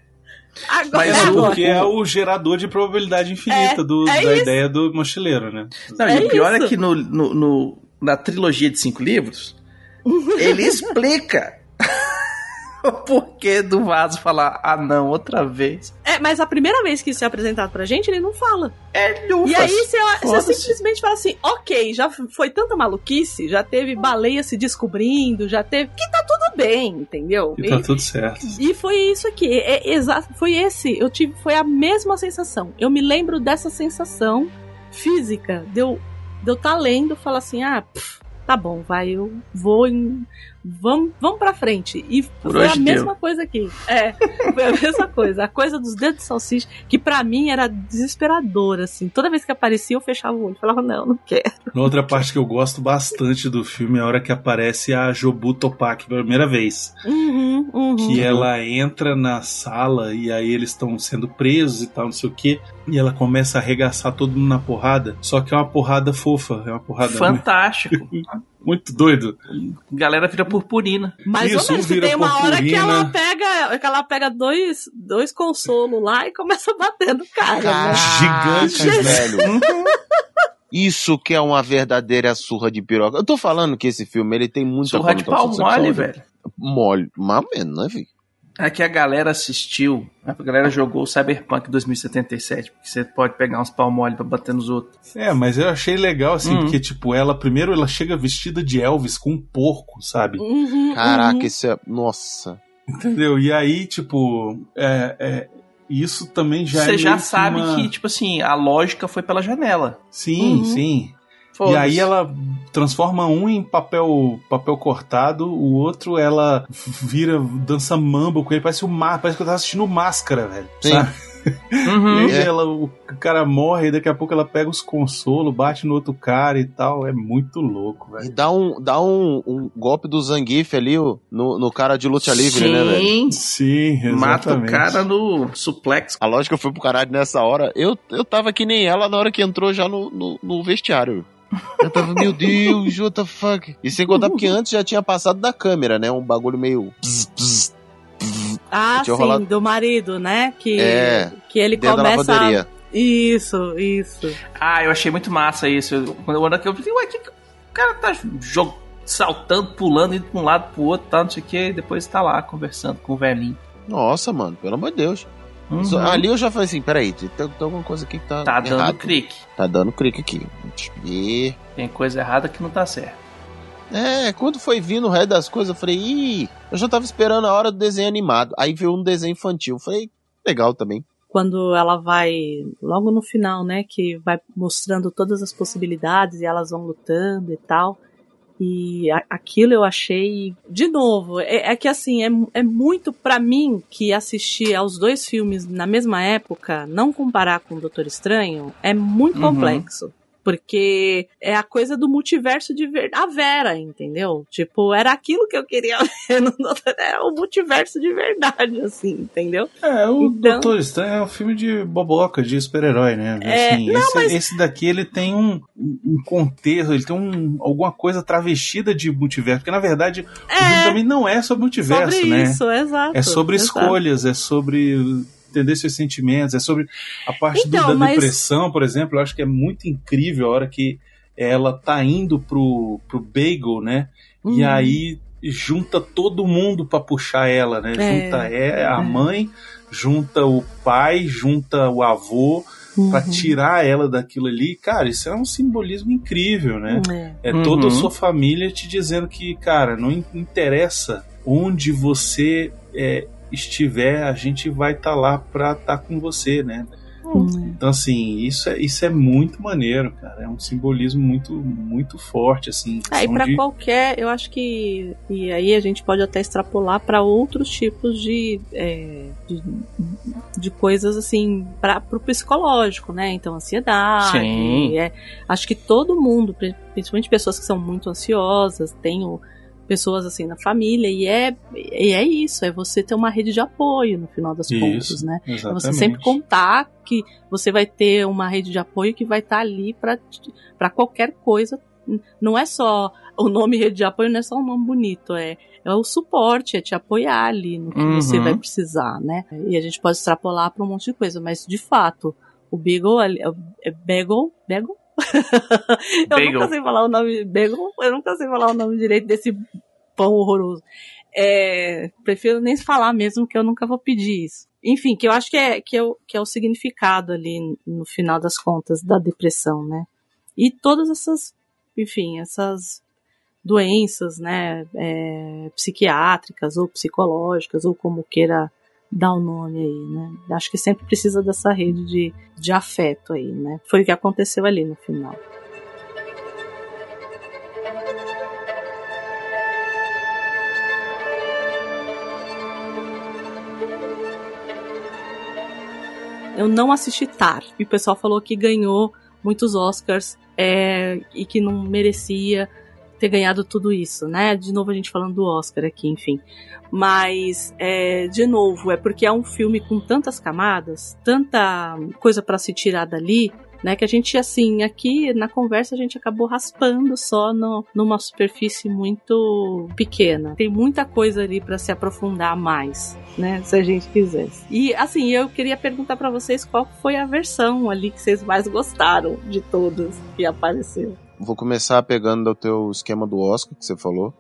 Agora, Mas É, o- porque é o gerador de probabilidade infinita É, do- é da isso. ideia do mochileiro, né? Não, É e o pior isso. é que no, no- no- na trilogia de cinco livros, ele explica o porquê do vaso falar, ah não, outra vez. É, mas a primeira vez que isso é apresentado pra gente, ele não fala. É não E aí você, você simplesmente fala assim, ok, já foi tanta maluquice, já teve baleia se descobrindo, já teve. Que tá tudo bem, entendeu? E tá tudo certo. E foi isso aqui, é exato, foi esse, eu tive, foi a mesma sensação. Eu me lembro dessa sensação física, de eu, de eu tá lendo, falar assim, ah, pff, tá bom, vai, eu vou em. Vamos, vamos pra frente. E Por foi a mesma deu. coisa aqui. É, foi a mesma coisa. A coisa dos dedos de salsicha, que pra mim era desesperadora, assim. Toda vez que aparecia, eu fechava o olho. Falava, não, não quero. Na outra parte que eu gosto bastante do filme é a hora que aparece a Jobu Topak pela primeira vez. Uhum, uhum. Que ela entra na sala e aí eles estão sendo presos e tal, não sei o que. E ela começa a arregaçar todo mundo na porrada. Só que é uma porrada fofa, é uma porrada Fantástico. muito doido. Galera vira purpurina. Mais Isso, ou menos, tem uma hora que purpurina. ela pega, que ela pega dois, dois consolos lá e começa a bater no cara. né? Gigantes, velho. Isso que é uma verdadeira surra de piroca. Eu tô falando que esse filme ele tem muita Surra de pau mole, velho. Mole, mas menos, né, filho? É que a galera assistiu, a galera jogou o Cyberpunk 2077, porque você pode pegar uns pau mole pra bater nos outros. É, mas eu achei legal, assim, Uhum. porque, tipo, ela primeiro ela chega vestida de Elvis com um porco, sabe? Uhum, Caraca, uhum. isso é. Nossa. Entendeu? E aí, tipo, é, é, isso também já é você já meio que sabe uma- que, tipo assim, a lógica foi pela janela. Sim, Uhum. sim. E aí ela transforma um em papel papel cortado, o outro ela vira, dança mambo com ele, parece o mar, parece que eu tava assistindo Máscara, velho. Sim. Sabe? Uhum. E aí É. ela, o cara morre, e daqui a pouco ela pega os consolos, bate no outro cara e tal. É muito louco, E velho. dá um, dá um, um golpe do Zangief ali no, no cara de luta livre, né, velho? Sim, Sim, exatamente. mata o cara no suplex. A lógica foi pro caralho nessa hora. Eu, eu tava que nem ela na hora que entrou já no, no, no vestiário. Eu tava, meu Deus, what the fuck? E sem contar porque antes já tinha passado da câmera, né? Um bagulho meio. Pss, pss, Ah, tinha sim, rolado- do marido, né? Que, É, que ele começa. a-. Isso, isso. Ah, eu achei muito massa isso. Quando eu olhei aqui, eu falei, ué, que, que o cara tá jog... saltando, pulando, indo pra um lado pro outro, tá, não sei o que, e depois tá lá conversando com o velhinho. Nossa, mano, pelo amor de Deus. Uhum. Ali eu já falei assim: peraí, tem, tem alguma coisa aqui que tá, Tá dando errado. clique. Tá dando clique aqui. E... Tem coisa errada que não tá certo. É, quando foi vindo o resto das coisas, eu falei, ih, eu já tava esperando a hora do desenho animado. Aí veio um desenho infantil. Eu falei, legal também. Quando ela vai, logo no final, né? Que vai mostrando todas as possibilidades e elas vão lutando e tal. E a- aquilo eu achei, de novo, é, é que assim, é, é muito pra mim que assistir aos dois filmes na mesma época, não comparar com o Doutor Estranho, é muito Uhum. complexo. Porque é a coisa do multiverso de ver... a Vera, entendeu? Tipo, era aquilo que eu queria ver no Doutor... Era o multiverso de verdade, assim, entendeu? É, o Então- Doutor Estranho é um filme de boboca, de super-herói, né? É, Assim, não, esse, mas- esse daqui ele tem um, um contexto, ele tem um, alguma coisa travestida de multiverso, porque na verdade o filme É, também não é sobre multiverso, sobre né? isso, exato. É sobre exato. escolhas, é sobre entender seus sentimentos, é sobre a parte do- Então, da mas- depressão, por exemplo, eu acho que é muito incrível a hora que ela tá indo pro, pro Bagel, né? E Uhum. aí junta todo mundo pra puxar ela, né? É, junta é, a é. mãe, junta o pai, junta o avô pra Uhum. tirar ela daquilo ali. Cara, isso é um simbolismo incrível, né? É. É toda a Uhum. sua família te dizendo que, cara, não in- interessa onde você é, estiver, a gente vai estar lá pra estar com você, né? Uhum. Então, assim, isso é, isso é muito maneiro, cara. É um simbolismo muito, muito forte, assim. Aí questão para de- qualquer, eu acho que e aí a gente pode até extrapolar para outros tipos de, é, de de coisas assim para o psicológico, né? Então ansiedade, Sim. é, acho que todo mundo, pri- principalmente pessoas que são muito ansiosas, tem o- pessoas assim na família e é e é isso, é você ter uma rede de apoio no final das Isso, contas, né? É Exatamente. Você sempre contar que você vai ter uma rede de apoio que vai estar ali para qualquer coisa. Não é só o nome rede de apoio, não é só um nome bonito, é, é o suporte, é te apoiar ali no que Uhum. você vai precisar, né? E a gente pode extrapolar para um monte de coisa, mas de fato, o Beagle ali- é Bagel, Bagel? eu Bagel. nunca sei falar o nome Bagel, eu nunca sei falar o nome direito desse pão horroroso. É, prefiro nem falar mesmo que eu nunca vou pedir isso. Enfim, que eu acho que é, que é, o, que é o significado ali no final das contas da depressão, né? E todas essas, enfim, essas doenças, né, é, psiquiátricas ou psicológicas, ou como queira dar um nome aí, né? Acho que sempre precisa dessa rede de, de afeto aí, né? Foi o que aconteceu ali no final. Eu não assisti Tar, e o pessoal falou que ganhou muitos Oscars é, e que não merecia ter ganhado tudo isso, né? De novo a gente falando do Oscar aqui, enfim. Mas, é, de novo, é porque é um filme com tantas camadas, tanta coisa para se tirar dali, né? Que a gente, assim, aqui na conversa a gente acabou raspando só no, numa superfície muito pequena. Tem muita coisa ali para se aprofundar mais, né? Se a gente quisesse. E, assim, eu queria perguntar para vocês qual foi a versão ali que vocês mais gostaram de todas que apareceu. Vou começar pegando o teu esquema do Oscar que você falou.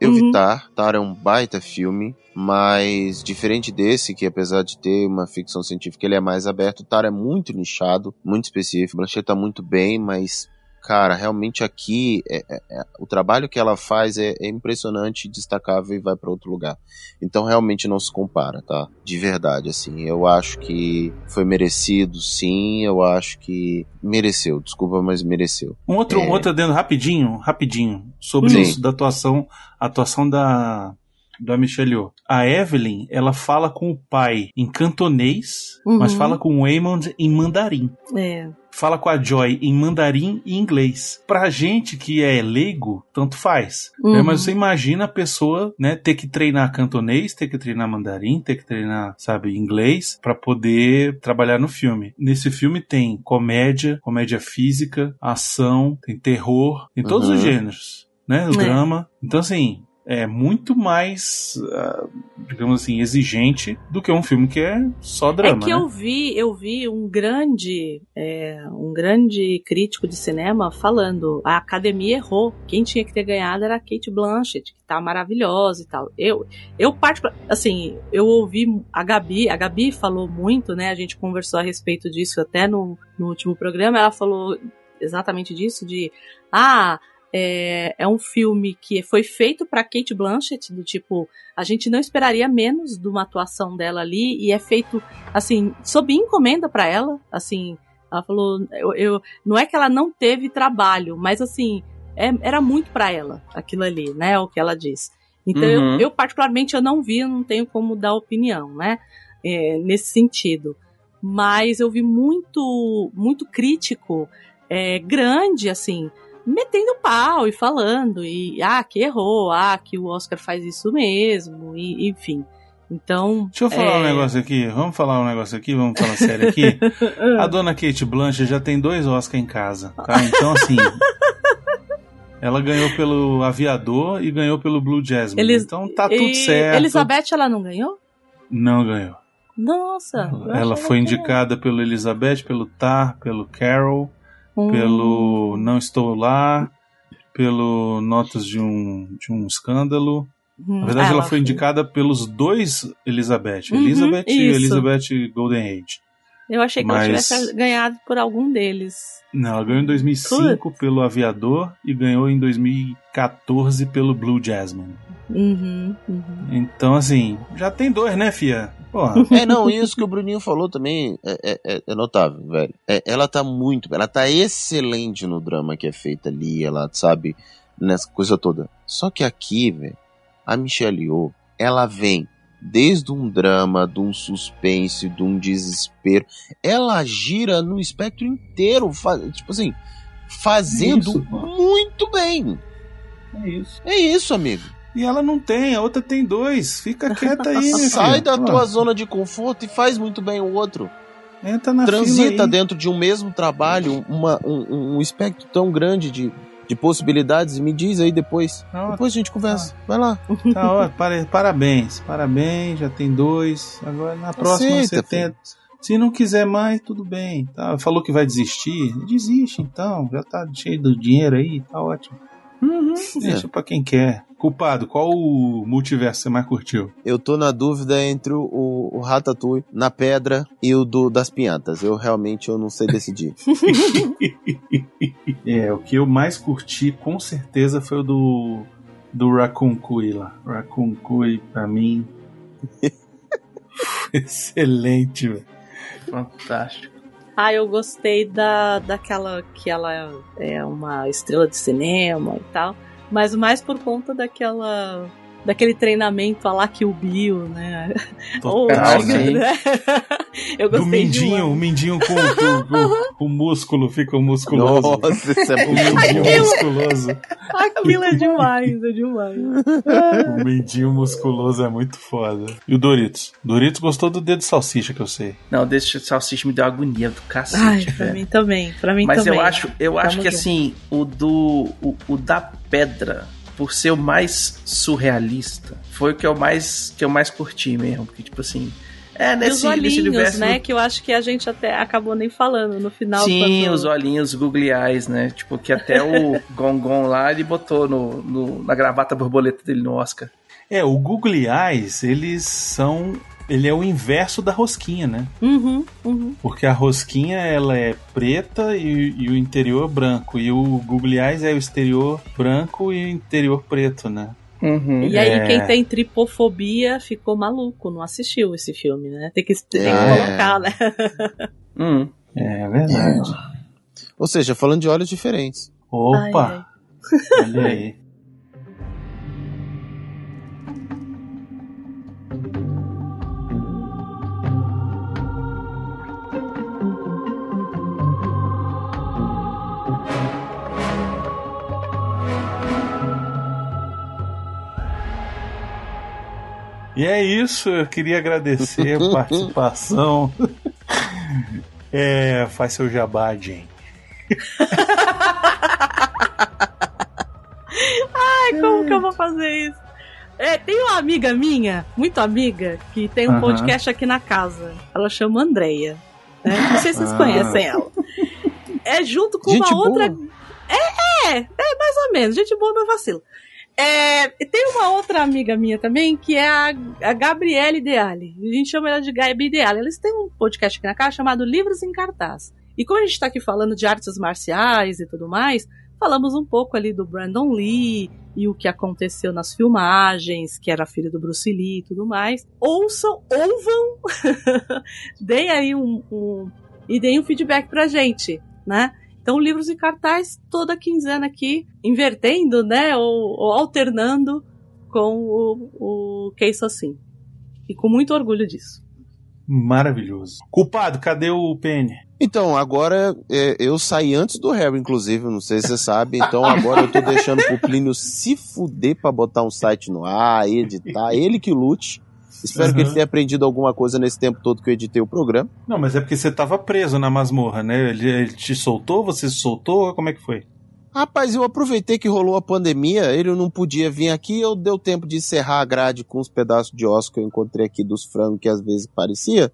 Eu vi Uhum. Tar. Tar é um baita filme, mas diferente desse, que apesar de ter uma ficção científica, ele é mais aberto. Tar é muito nichado, muito específico. Blanchett tá muito bem, mas, cara, realmente aqui é- é- é- o trabalho que ela faz é, é impressionante, destacável e vai para outro lugar. Então realmente não se compara, tá? De verdade, assim. Eu acho que foi merecido, sim. Eu acho que mereceu. Desculpa, mas mereceu. Um outro, É. um outro adendo rapidinho, rapidinho, sobre Sim. isso da atuação, atuação da da Michelle Yeoh. A Evelyn, ela fala com o pai em cantonês, Uhum. mas fala com o Waymond em mandarim. É. Fala com a Joy em mandarim e inglês. Pra gente que é leigo, tanto faz. Uhum. né? Mas você imagina a pessoa, né, ter que treinar cantonês, ter que treinar mandarim, ter que treinar, sabe, inglês, pra poder trabalhar no filme. Nesse filme tem comédia, comédia física, ação, tem terror, tem todos Uhum. os gêneros, né, o É. drama. Então, assim, é muito mais, ah, digamos assim, exigente do que um filme que é só drama, é que né? eu vi, eu vi um grande, é, um grande crítico de cinema falando a academia errou. Quem tinha que ter ganhado era a Kate Blanchett, que tá maravilhosa e tal. Eu, eu particular, assim, eu ouvi a Gabi, a Gabi falou muito, né? A gente conversou a respeito disso até no, no último programa. Ela falou exatamente disso de, ah, é, é um filme que foi feito para Kate Blanchett, do tipo, a gente não esperaria menos de uma atuação dela ali e é feito assim, sob encomenda para ela, assim, ela falou, eu, eu- não é que ela não teve trabalho, mas assim, é- era muito para ela aquilo ali, né, o que ela disse. Então, Uhum. eu, eu, particularmente eu não vi, eu não tenho como dar opinião, né, é, nesse sentido. Mas eu vi muito, muito crítico, é, grande, assim, metendo pau e falando, e ah, que errou, ah, que o Oscar faz isso mesmo, e enfim. Então. Deixa eu falar é, um negócio aqui. Vamos falar um negócio aqui, vamos falar sério aqui. A dona Kate Blanchett já tem dois Oscar em casa, tá? Então, assim. ela ganhou pelo Aviador e ganhou pelo Blue Jasmine. Elis- então tá tudo e certo. Elizabeth, ela não ganhou? Não ganhou. Nossa. Ela foi indicada pelo Elizabeth, pelo Tar, pelo Carol, Hum. pelo Não Estou Lá, pelo Notas de um, de um Escândalo. Hum, Na verdade, ah, ela foi indicada pelos dois Elizabeth. Uhum, Elizabeth e isso. Elizabeth Golden Age. Eu achei que Mas- ela tivesse ganhado por algum deles. Não, ela ganhou em 2005 pelo Aviador e ganhou em 2014 pelo Blue Jasmine. Uhum, uhum. Então, assim, já tem dois, né, Fia? Porra. É, não, isso que o Bruninho falou também é, é- é- é notável, velho. É, ela tá muito, ela tá excelente no drama que é feito ali, ela sabe, nessa coisa toda. Só que aqui, velho, a Michelle Yeoh, ela vem desde um drama, de um suspense, de um desespero, ela gira no espectro inteiro, tipo assim, fazendo Isso, muito bem. É isso. É isso, amigo. E ela não tem, a outra tem dois. Fica quieta aí, minha Sai da Pô, tua zona de conforto e faz muito bem o outro. Entra na transita dentro de um mesmo trabalho uma, um, um espectro tão grande de, de possibilidades me diz aí depois. Tá Depois a gente conversa. Vai lá. tá. Pare- Parabéns, parabéns, já tem dois. Agora na próxima Aceita, você tenta. Se não quiser mais, tudo bem. Tá? Falou que vai desistir? Desiste então. Já tá cheio do dinheiro aí, tá ótimo. Uhum. Deixa pra quem quer. Culpado, qual o multiverso você mais curtiu? Eu tô na dúvida entre o, o Ratatouille na pedra e o do, das pinhatas. Eu realmente eu não sei decidir. É, o que eu mais curti com certeza foi o do do Raccoon Cui lá. Raccoon Cui, pra mim, excelente, velho. Fantástico. Ah, eu gostei da, daquela que ela é uma estrela de cinema e tal. Mas mais por conta daquela daquele treinamento a lá que o Bill, né? Ou, Total, sim. né? Eu Do gostei mindinho, o mindinho com, com, com- com o músculo, fica o musculoso. Nossa, isso é O Aquilo- musculoso. Aquilo é demais, é demais. O mindinho musculoso é muito foda. E o Doritos? Doritos gostou do dedo de salsicha, que eu sei. Não, desse salsicha me deu agonia do cacete, Ai, pra velho. mim também, pra mim Mas também. eu acho, eu acho que junto. assim, o do. O, o da pedra, por ser o mais surrealista, foi o que eu mais, que eu mais curti mesmo. Porque, tipo assim. É, E os nesse, nesse olhinhos, universo. né? Que eu acho que a gente até acabou nem falando no final. Sim, quando- os olhinhos googly eyes, né? Tipo, que até o Gongon lá ele botou no, no- na gravata borboleta dele no Oscar. É, o Googly Eyes, eles são. Ele é o inverso da rosquinha, né? Uhum, uhum. Porque a rosquinha ela é preta e, e o interior branco. E o Googly Eyes é o exterior branco e o interior preto, né? Uhum. E aí, É. quem tem tripofobia ficou maluco, não assistiu esse filme, né? Tem que, tem que É. colocar, né? Hum. É verdade. Ou seja, falando de olhos diferentes. Opa! Olha aí. E é isso, eu queria agradecer a participação. É, faz seu jabá, Jen. Ai, como que eu vou fazer isso? É, tem uma amiga minha, muito amiga, que tem um Aham. podcast aqui na casa. Ela chama Andreia. né? Não sei se vocês Ah. conhecem ela. É junto com Gente uma outra. boa. É, é, é mais ou menos. Gente boa, mas vacilo. É, tem uma outra amiga minha também, que é a, a Gabriele Deali. A gente chama ela de Gabi Deali. Eles têm um podcast aqui na casa chamado Livros em Cartaz. E como a gente tá aqui falando de artes marciais e tudo mais, falamos um pouco ali do Brandon Lee e o que aconteceu nas filmagens, que era filho do Bruce Lee e tudo mais. Ouçam, ouvam, deem aí um, um- e deem um feedback pra gente, né? Então, livros em cartaz toda quinzena aqui, invertendo, né? Ou, ou alternando com o, o Que Isso Assim. E com muito orgulho disso. Maravilhoso. Culpado, cadê o PN? Então, agora é, eu saí antes do Harry, inclusive, não sei se você sabe. Então agora eu tô deixando pro Plínio se fuder pra botar um site no ar, editar, ele que lute. Espero que Uhum. ele tenha aprendido alguma coisa nesse tempo todo que eu editei o programa. Não, mas é porque você tava preso na masmorra, né? Ele, ele te soltou, você se soltou? Como é que foi? Rapaz, eu aproveitei que rolou a pandemia, ele não podia vir aqui, eu deu tempo de encerrar a grade com os pedaços de osso que eu encontrei aqui dos frangos que às vezes parecia.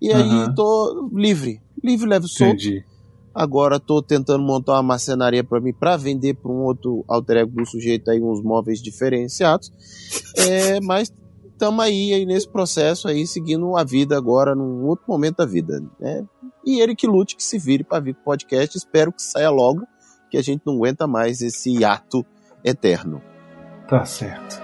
E aí Uhum. tô livre, livre, leve, solto. Entendi. Agora tô tentando montar uma marcenaria para mim para vender para um outro alter ego do sujeito aí uns móveis diferenciados. É, mas estamos aí, aí nesse processo aí seguindo a vida agora num outro momento da vida, né? E ele que lute, que se vire para vir com o podcast. Espero que saia logo, que a gente não aguenta mais esse ato eterno. Tá certo.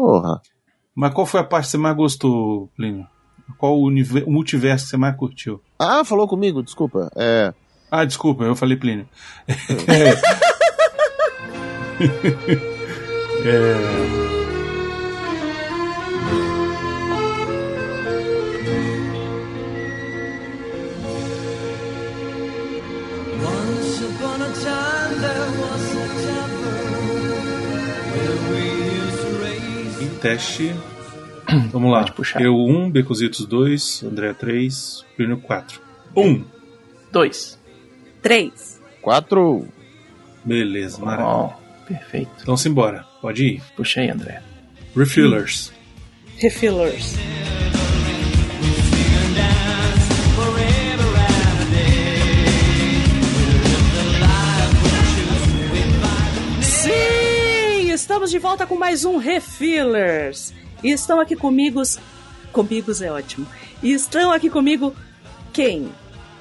Porra. Mas qual foi a parte que você mais gostou, Plínio? Qual o, multiverso que você mais curtiu? Ah, falou comigo, desculpa. É. Ah, desculpa, eu falei Plínio. É. Once teste. Vamos lá. Eu 1, Becositos 2, André 3, Plínio 4. 1. Dois. Três. Quatro. Beleza, maravilha. Perfeito. Então simbora. Pode ir. Puxa aí, André. Refillers. Refillers. Estamos de volta com mais um Refillers. E estão aqui comigo. Comigo é ótimo. E estão aqui comigo quem?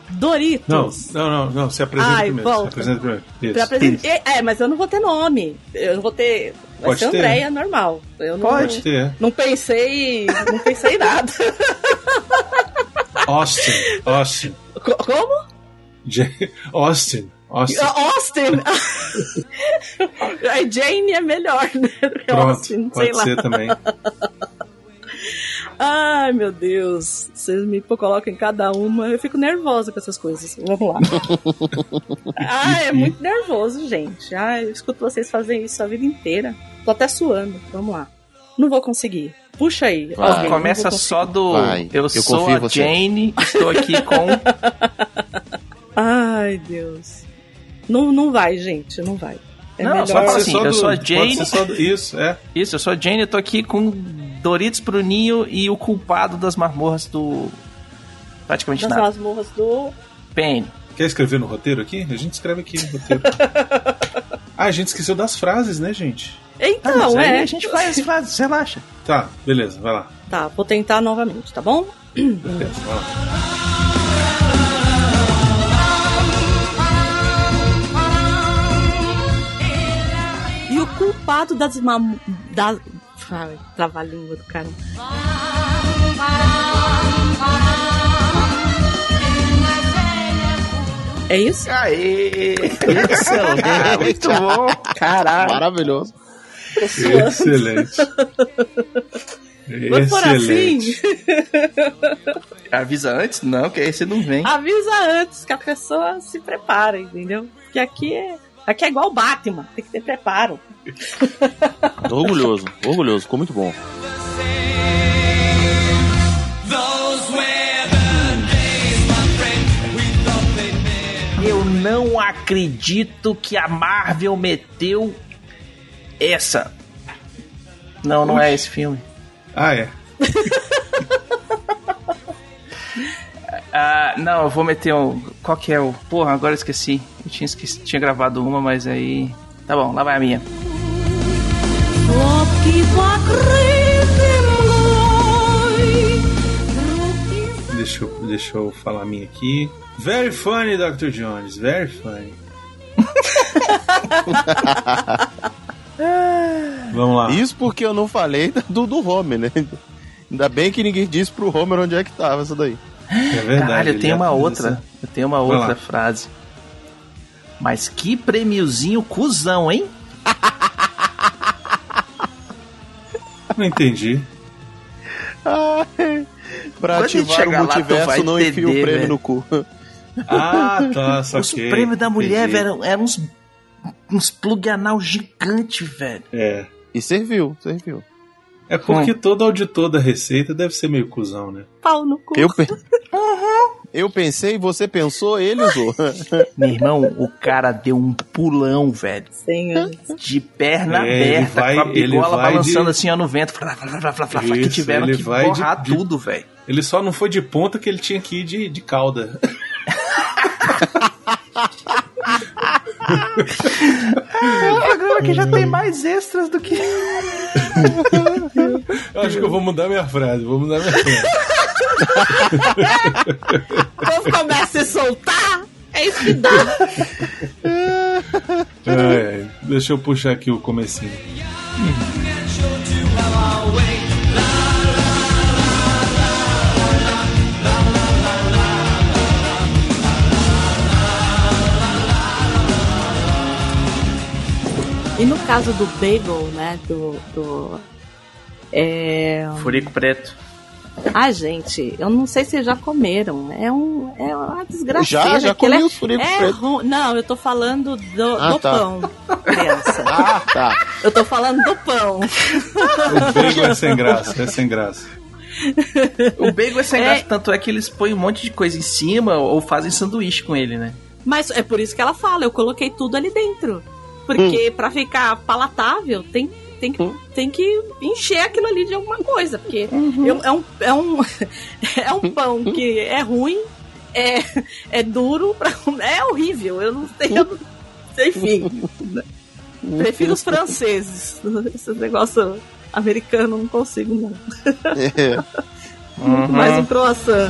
Doritos. Não, não, não, não. Se apresenta Ai, primeiro. volta. Se apresenta primeiro. Isso. Apresen- É, é, mas eu não vou ter nome. Eu não vou ter. Vai Pode ser ter. Andréia normal. Eu não, Pode ter. Não pensei. Não pensei em nada. Austin. Austin. Co- Como? Austin. Austin. Austin! A Jane é melhor, né? Pronto. Austin, sei Pode lá. ser também. Ai, meu Deus. Vocês me colocam em cada uma. Eu fico nervosa com essas coisas. Vamos lá. ah, é muito nervoso, gente. Ah, eu escuto vocês fazerem isso a vida inteira. Tô até suando. Vamos lá. Não vou conseguir. Puxa aí. Vai. alguém, não Começa só do. Vai, eu, eu sou a você. Jane, estou aqui com. Ai, Deus. Não, não vai, gente. Não vai. É Não, melhor. só fala assim, eu do- sou a Jane. do- Isso, é. Isso, eu sou a Jane, eu tô aqui com Doritos Bruninho e o culpado das marmorras do. Praticamente Das nada. masmorras do. PN. Quer escrever no roteiro aqui? A gente escreve aqui no roteiro. ah, a gente esqueceu das frases, né, gente? Então, Ah, é. a gente faz, faz, relaxa. Tá, beleza, vai lá. Tá, vou tentar novamente, tá bom? Beleza, vai lá. O culpado das mam... Das... Ai, trava-língua do cara. É isso? Aê! Excelente! Muito bom! Caralho! Maravilhoso. Excelente. Vamos por assim? Excelente. Avisa antes? Não, que aí você não vem. Avisa antes que a pessoa se prepara, entendeu? Porque aqui é. Aqui é igual Batman, tem que ter preparo. Tô orgulhoso, orgulhoso, ficou muito bom. Eu não acredito que a Marvel meteu essa. Não, não é esse filme. Ah, é. Ah, não, eu vou meter um. Qual que é o. Porra, agora eu esqueci. Eu tinha, esqueci, tinha gravado uma, mas aí. Tá bom, lá vai a minha. Deixa eu, deixa eu falar a minha aqui. Very funny, Dr. Jones. Very funny. Vamos lá. Isso porque eu não falei do, do Homer, né? Ainda bem que ninguém disse pro Homer onde é que tava isso daí. É verdade. Caralho, eu tenho uma outra. essa. Eu tenho uma outra lá. frase. Mas que prêmiozinho cuzão, hein? Não entendi. Ai, pra Quando ativar o lá, multiverso, vai não enfia o entender, prêmio velho. no cu. Ah, tá, O saquei. prêmio da mulher, Entendi. velho, eram uns, uns plug anal gigante, velho. É. E serviu, serviu. É porque todo auditor da Receita deve ser meio cuzão, né? Pau no cu. Eu, pe- eu pensei, você pensou, ele usou. Meu irmão, o cara deu um pulão, velho. Senhor. De perna É, aberta, vai- com a bigola balançando de- assim ó, no vento. Flá, flá, flá, flá, flá, que Isso, tiveram que borrar de- tudo, velho. Ele só não foi de ponta que ele tinha que ir de, de cauda. É um programa que já tem mais extras do que. Eu acho que eu vou mudar minha frase, vou mudar minha frase. Quando começa a se soltar, é isso que dá. Ai, deixa eu puxar aqui o comecinho. E no caso do bagel, né, do... do é... Furico preto. Ah, gente, eu não sei se vocês já comeram. É, um, é uma desgraça. Já, já comi os furicos é pretos. ru- Não, eu tô falando do, Ah, do tá. pão, criança. Ah, tá. Eu tô falando do pão. O bagel é sem graça, é sem graça. O bagel é sem É. graça, tanto é que eles põem um monte de coisa em cima ou fazem sanduíche com ele, né? Mas é por isso que ela fala, eu coloquei tudo ali dentro. Porque pra ficar palatável, tem, tem, que, tem que encher aquilo ali de alguma coisa. Porque eu- é, um, é, um, é um pão que é ruim, é, é duro, pra- é horrível. Eu não sei, eu não sei, enfim. Prefiro os franceses. Esse negócio americano não consigo, não. É. Muito mais um croissant.